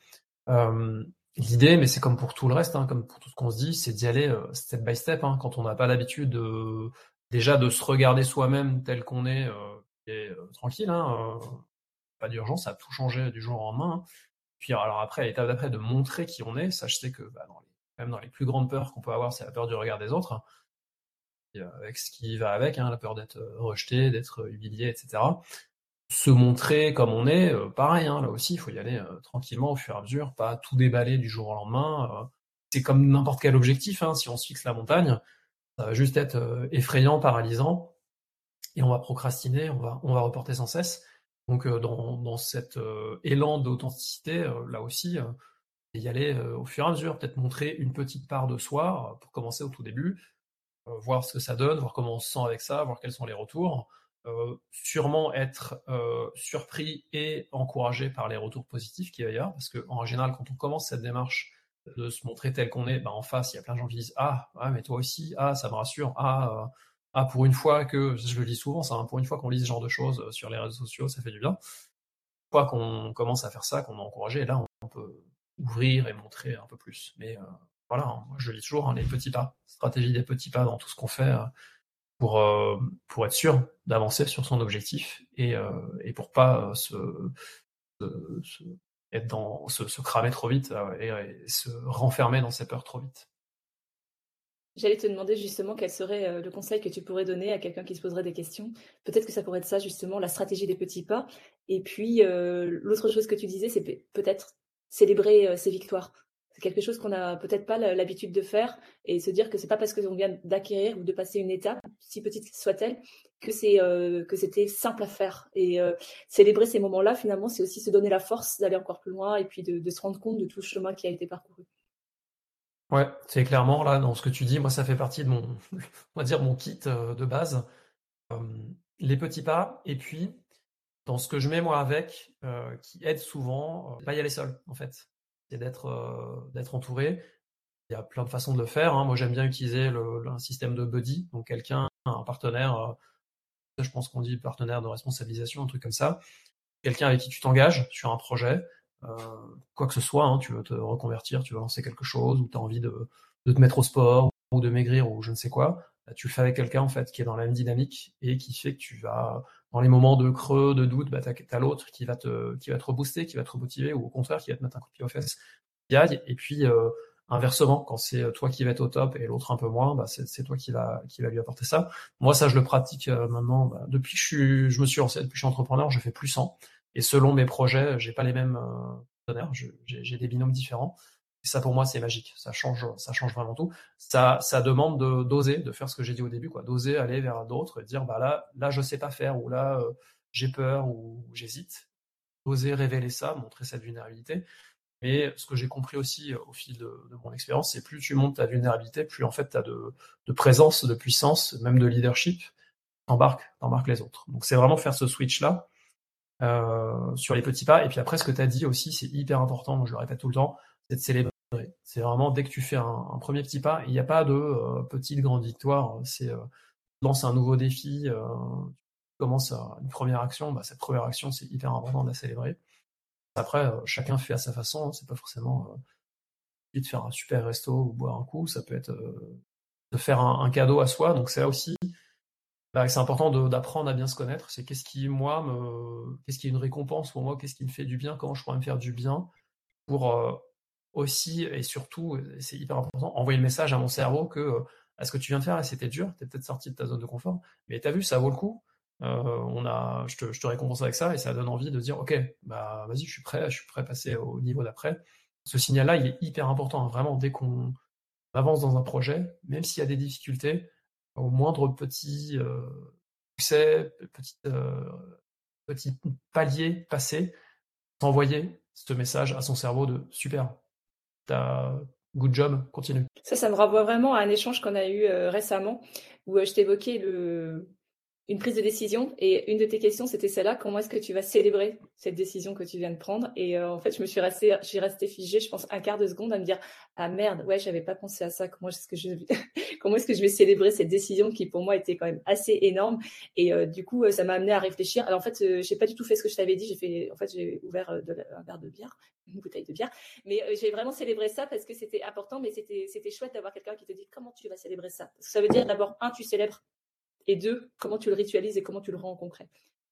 euh, l'idée, mais c'est comme pour tout le reste, hein, comme pour tout ce qu'on se dit, c'est d'y aller euh, step by step, hein, quand on n'a pas l'habitude de, déjà de se regarder soi-même tel qu'on est, tranquille, hein, pas d'urgence, ça a tout changé du jour au lendemain. Hein. Puis alors après, l'étape d'après, de montrer qui on est, ça je sais que bah, dans même dans les plus grandes peurs qu'on peut avoir, c'est la peur du regard des autres, euh, avec ce qui va avec, hein, la peur d'être euh, rejeté, d'être humilié, etc. Se montrer comme on est, euh, pareil, hein, là aussi, il faut y aller tranquillement au fur et à mesure, pas tout déballer du jour au lendemain. c'est comme n'importe quel objectif, hein, si on se fixe la montagne, ça va juste être effrayant, paralysant, et on va procrastiner, on va, on va reporter sans cesse. Donc euh, dans, dans cet euh, élan d'authenticité, euh, là aussi, y aller au fur et à mesure, peut-être montrer une petite part de soi pour commencer au tout début, voir ce que ça donne, voir comment on se sent avec ça, voir quels sont les retours. sûrement être surpris et encouragé par les retours positifs qu'il y avoir, parce qu'en général, quand on commence cette démarche de se montrer tel qu'on est, bah, en face, il y a plein de gens qui disent Ah, mais toi aussi, ah, ça me rassure, ah, ah, pour une fois que, je le dis souvent, ça, hein, pour une fois qu'on lit ce genre de choses euh, sur les réseaux sociaux, ça fait du bien. Une fois qu'on commence à faire ça, qu'on est encouragé, là, on peut ouvrir et montrer un peu plus. Mais euh, voilà, hein, je lis toujours hein, les petits pas, stratégie des petits pas dans tout ce qu'on fait euh, pour, pour être sûr d'avancer sur son objectif et, et pour pas se, être dans, se, se, cramer trop vite et se renfermer dans ses peurs trop vite. J'allais te demander justement quel serait euh, le conseil que tu pourrais donner à quelqu'un qui se poserait des questions. Peut-être que ça pourrait être ça justement, la stratégie des petits pas. Et puis euh, l'autre chose que tu disais, c'est peut-être célébrer euh, ses victoires. C'est quelque chose qu'on n'a peut-être pas l'habitude de faire et se dire que c'est pas parce qu'on vient d'acquérir ou de passer une étape, si petite soit-elle, que c'est que c'était simple à faire. Et célébrer ces moments-là, finalement, c'est aussi se donner la force d'aller encore plus loin et puis de, de se rendre compte de tout le chemin qui a été parcouru. Ouais, c'est clairement là dans ce que tu dis, moi ça fait partie de mon, [LAUGHS] on va dire mon kit euh, de base, les petits pas, et puis dans ce que je mets moi avec, euh, qui aide souvent, euh, pas y aller seul en fait, c'est d'être d'être entouré. Il y a plein de façons de le faire. Hein. Moi j'aime bien utiliser le, un système de buddy, donc quelqu'un, un partenaire, je pense qu'on dit partenaire de responsabilisation, un truc comme ça, quelqu'un avec qui tu t'engages sur un projet. Euh, quoi que ce soit, hein, tu veux te reconvertir, tu veux lancer quelque chose, ou tu as envie de, de, te mettre au sport, ou de maigrir, ou je ne sais quoi, bah, tu le fais avec quelqu'un en fait qui est dans la même dynamique et qui fait que tu vas, dans les moments de creux, de doute, bah, tu as, l'autre qui va te qui va te rebooster, qui va te remotiver, ou au contraire qui va te mettre un coup de pied aux fesses. Et puis euh, inversement, quand c'est toi qui vas être au top et l'autre un peu moins, bah, c'est toi qui va, qui va lui apporter ça. Moi, ça, je le pratique maintenant. Bah, depuis que je, suis, je me suis lancé, depuis que je suis entrepreneur, je fais plus 100. Et selon mes projets, j'ai pas les mêmes partenaires, j'ai des binômes différents. Et ça, pour moi, c'est magique. Ça change, ça change vraiment tout. Ça, ça demande de d'oser, de faire ce que j'ai dit au début, quoi. D'oser aller vers d'autres dire, bah là, là, je sais pas faire, ou là, j'ai peur, ou j'hésite. Oser révéler ça, montrer cette vulnérabilité. Mais ce que j'ai compris aussi euh, au fil de, mon expérience, c'est plus tu montes ta vulnérabilité, plus en fait tu as de, présence, de puissance, même de leadership, t'embarques, t'embarques les autres. Donc c'est vraiment faire ce switch-là euh, sur les petits pas. Et puis après, ce que tu as dit aussi, c'est hyper important, je le répète tout le temps, c'est de célébrer. C'est vraiment dès que tu fais un, premier petit pas, il n'y a pas de euh, petite grande victoire, c'est euh, lance un nouveau défi, euh, tu commences une première action, bah, cette première action, c'est hyper important de la célébrer. Après, euh, chacun fait à sa façon. Hein. C'est pas forcément de faire un super resto ou boire un coup. Ça peut être de faire un, cadeau à soi. Donc c'est là aussi, bah, c'est important d'apprendre à bien se connaître. C'est qu'est-ce qui moi me, qu'est-ce qui est une récompense pour moi, qu'est-ce qui me fait du bien, comment je pourrais me faire du bien pour aussi et surtout, c'est hyper important, envoyer le message à mon cerveau que ce que tu viens de faire, c'était dur, t'es peut-être sorti de ta zone de confort, mais t'as vu, ça vaut le coup. Euh, on a, je te, je te, récompense avec ça et ça donne envie de dire ok, bah vas-y, je suis prêt, je suis prêt à passer au niveau d'après. Ce signal-là, il est hyper important. Vraiment, dès qu'on avance dans un projet, même s'il y a des difficultés, au moindre petit euh, succès, petit, euh, petit palier passé, s'envoyer ce message à son cerveau de super, t'as good job, continue. Ça, ça me renvoie vraiment à un échange qu'on a eu récemment où je t'évoquais le une prise de décision. Et une de tes questions, c'était celle-là. Comment est-ce que tu vas célébrer cette décision que tu viens de prendre? Et euh, en fait, je me suis restée, j'ai resté figée, je pense, un quart de seconde à me dire ah merde, ouais, j'avais pas pensé à ça. Comment est-ce que je, [LAUGHS] comment est-ce que je vais célébrer cette décision qui pour moi était quand même assez énorme Et euh, du coup, ça m'a amené à réfléchir. Alors en fait, euh, j'ai pas du tout fait ce que je t'avais dit. J'ai fait, en fait, j'ai ouvert un verre de bière, [LAUGHS] une bouteille de bière. Mais j'ai vraiment célébré ça parce que c'était important, mais c'était, c'était chouette d'avoir quelqu'un qui te dit comment tu vas célébrer ça. Parce que ça veut dire d'abord un, tu célèbres et deux, comment tu le ritualises et comment tu le rends concret.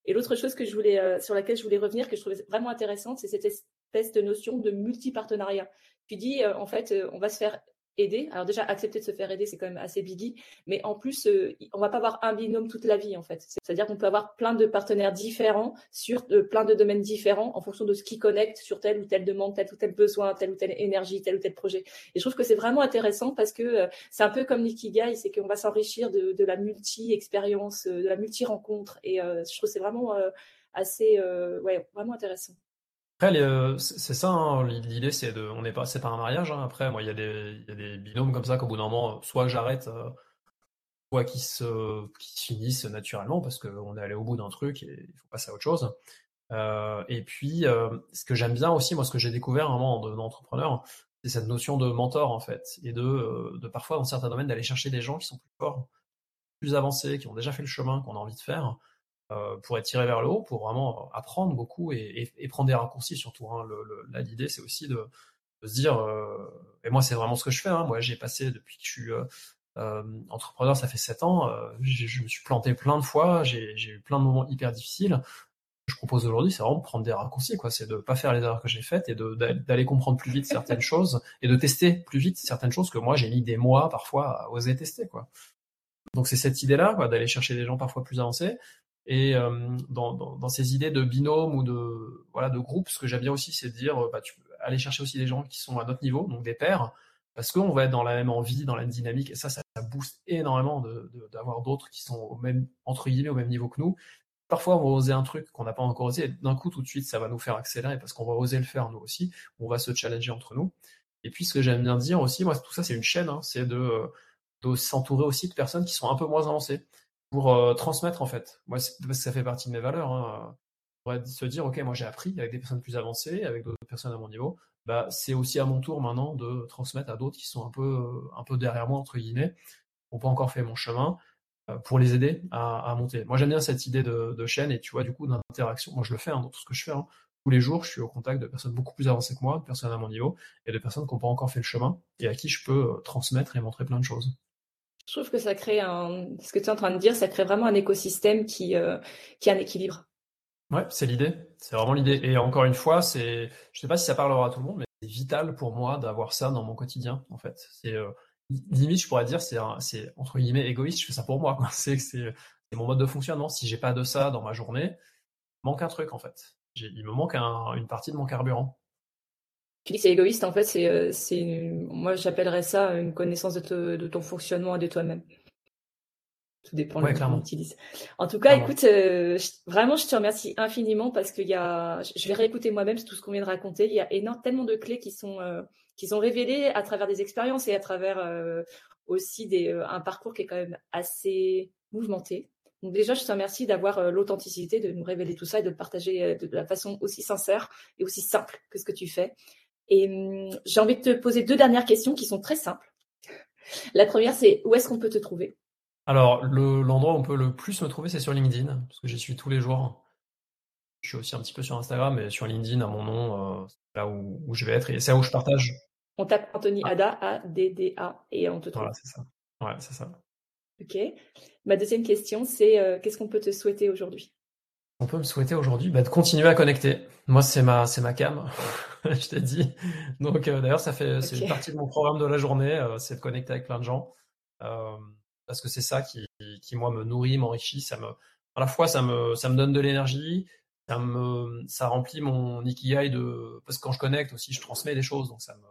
Et l'autre chose que je voulais, euh, sur laquelle je voulais revenir, que je trouvais vraiment intéressante, c'est cette espèce de notion de multi-partenariat. Tu dis, euh, en fait, euh, on va se faire aider. Alors déjà, accepter de se faire aider, c'est quand même assez biggie. Mais en plus, euh, on va pas avoir un binôme toute la vie, en fait. C'est-à-dire qu'on peut avoir plein de partenaires différents sur euh, plein de domaines différents en fonction de ce qui connecte sur telle ou telle demande, tel ou tel besoin, telle ou telle énergie, tel ou tel projet. Et je trouve que c'est vraiment intéressant parce que euh, c'est un peu comme l'ikigai, c'est qu'on va s'enrichir de, de, la multi-expérience, de la multi-rencontre. Et je trouve que c'est vraiment assez, ouais, vraiment intéressant. Après, euh, c'est ça, hein, l'idée, c'est de, on n'est pas, un mariage. Hein. Après, moi, il y, a des, y des binômes comme ça qu'au bout d'un moment, soit j'arrête, euh, soit qui se, finissent naturellement parce qu'on est allé au bout d'un truc et il faut passer à autre chose. Euh, et puis, ce que j'aime bien aussi, moi, ce que j'ai découvert vraiment en devenant entrepreneur, c'est cette notion de mentor en fait, et de, de parfois dans certains domaines d'aller chercher des gens qui sont plus forts, plus avancés, qui ont déjà fait le chemin qu'on a envie de faire pour être tiré vers le haut, pour vraiment apprendre beaucoup et, et, prendre des raccourcis surtout. Hein. Le, là, l'idée, c'est aussi de, de, se dire, euh, et moi, c'est vraiment ce que je fais. Hein. Moi, j'ai passé depuis que je suis euh, euh entrepreneur, ça fait sept ans. Euh, je me suis planté plein de fois. J'ai eu plein de moments hyper difficiles. Ce que je propose aujourd'hui, c'est vraiment de prendre des raccourcis. quoi. C'est de pas faire les erreurs que j'ai faites et d'aller comprendre plus vite certaines [LAUGHS] choses et de tester plus vite certaines choses que moi, j'ai mis des mois parfois à oser tester. quoi. Donc c'est cette idée-là, d'aller chercher des gens parfois plus avancés, et euh, dans, dans, ces idées de binôme ou de voilà de groupe, ce que j'aime bien aussi, c'est de dire bah, tu peux aller chercher aussi des gens qui sont à notre niveau, donc des pairs, parce qu'on va être dans la même envie, dans la même dynamique, et ça, ça, booste énormément d'avoir de, d'autres qui sont au même entre guillemets au même niveau que nous. Parfois, on va oser un truc qu'on n'a pas encore osé, et d'un coup, tout de suite, ça va nous faire accélérer parce qu'on va oser le faire nous aussi. On va se challenger entre nous. Et puis, ce que j'aime bien dire aussi, moi, tout ça, c'est une chaîne, hein, c'est de, de s'entourer aussi de personnes qui sont un peu moins avancées pour euh, transmettre en fait. Moi, parce que ça fait partie de mes valeurs. Hein. On se dire, ok, moi j'ai appris avec des personnes plus avancées, avec d'autres personnes à mon niveau. Bah, c'est aussi à mon tour maintenant de transmettre à d'autres qui sont un peu, euh, derrière moi entre guillemets, qui n'ont pas encore fait mon chemin, euh, pour les aider à, monter. Moi, j'aime bien cette idée de, de, chaîne et tu vois du coup d'interaction. Moi, je le fais hein, dans tout ce que je fais. Hein. Tous les jours, je suis au contact de personnes beaucoup plus avancées que moi, de personnes à mon niveau, et de personnes qui n'ont pas encore fait le chemin et à qui je peux transmettre et montrer plein de choses. Je trouve que ça crée un, ce que tu es en train de dire, ça crée vraiment un écosystème qui, euh, qui a un équilibre. Ouais, c'est l'idée. C'est vraiment l'idée. Et encore une fois, c'est, je sais pas si ça parlera à tout le monde, mais vital pour moi d'avoir ça dans mon quotidien, en fait. C'est euh, limite, je pourrais dire, c'est c'est entre guillemets égoïste. Je fais ça pour moi. [LAUGHS] C'est c'est mon mode de fonctionnement. Si j'ai pas de ça dans ma journée, manque un truc en fait. Il me manque une partie de mon carburant. Tu dis que c'est égoïste, en fait, c'est, euh, moi j'appellerais ça une connaissance de, de ton fonctionnement et de toi-même. Tout dépend de comment tu utilises. En tout cas, écoute, euh, vraiment, je te remercie infiniment parce qu'il y a, je vais réécouter moi-même tout ce qu'on vient de raconter. Il y a énormément, tellement de clés qui sont, euh, qui sont révélées à travers des expériences et à travers euh, aussi des, un parcours qui est quand même assez mouvementé. Donc déjà, je te remercie d'avoir l'authenticité, de nous révéler tout ça et de le partager de, la façon aussi sincère et aussi simple que ce que tu fais. Et hum, j'ai envie de te poser deux dernières questions qui sont très simples. La première, c'est où est-ce qu'on peut te trouver? Alors, l'endroit où on peut le plus me trouver, c'est sur LinkedIn, parce que j'y suis tous les jours. Je suis aussi un petit peu sur Instagram, mais sur LinkedIn, à mon nom, euh, c'est là où, je vais être et c'est là où je partage. On tape Anthony ah. Ada, A-D-D-A, et on te trouve. Voilà, c'est ça. Ouais, c'est ça. Ok. Ma deuxième question, c'est euh, qu'est-ce qu'on peut te souhaiter aujourd'hui? On peut me souhaiter aujourd'hui bah, de continuer à connecter. Moi, c'est ma, c'est ma cam, [LAUGHS] je t'ai dit. Donc, euh, d'ailleurs, ça fait, c'est une partie de mon programme de la journée, c'est de connecter avec plein de gens parce que c'est ça qui, qui, moi, me nourrit, m'enrichit. Ça me, à la fois, ça me, ça me donne de l'énergie, ça me, ça remplit mon ikigai de, parce que quand je connecte aussi, je transmets des choses, donc ça me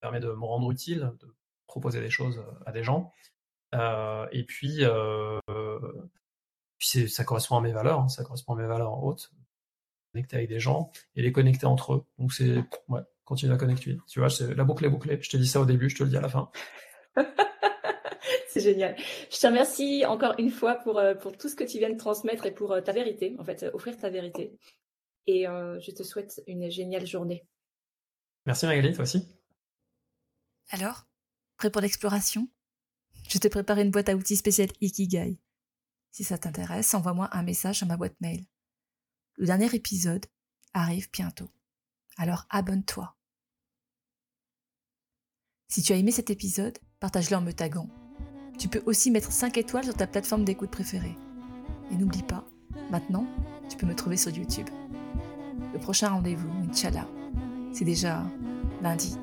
permet de me rendre utile, de proposer des choses à des gens. Euh, et puis, euh, puis ça correspond à mes valeurs, hein, ça correspond à mes valeurs hautes. Connecter avec des gens et les connecter entre eux. Donc c'est, ouais, continue à connecter. Tu vois, c'est la boucle est bouclée. Je te dis ça au début, je te le dis à la fin. [LAUGHS] C'est génial. Je te remercie encore une fois pour, euh, pour tout ce que tu viens de transmettre et pour euh, ta vérité, en fait, euh, offrir ta vérité. Et je te souhaite une géniale journée. Merci Magali, toi aussi. Alors, prêt pour l'exploration? Je t'ai préparé une boîte à outils spéciale Ikigai. Si ça t'intéresse, envoie-moi un message à ma boîte mail. Le dernier épisode arrive bientôt. Alors abonne-toi. Si tu as aimé cet épisode, partage-le en me taguant tu peux aussi mettre 5 étoiles sur ta plateforme d'écoute préférée. Et n'oublie pas, maintenant, tu peux me trouver sur YouTube. Le prochain rendez-vous, Inch'Allah, c'est déjà lundi.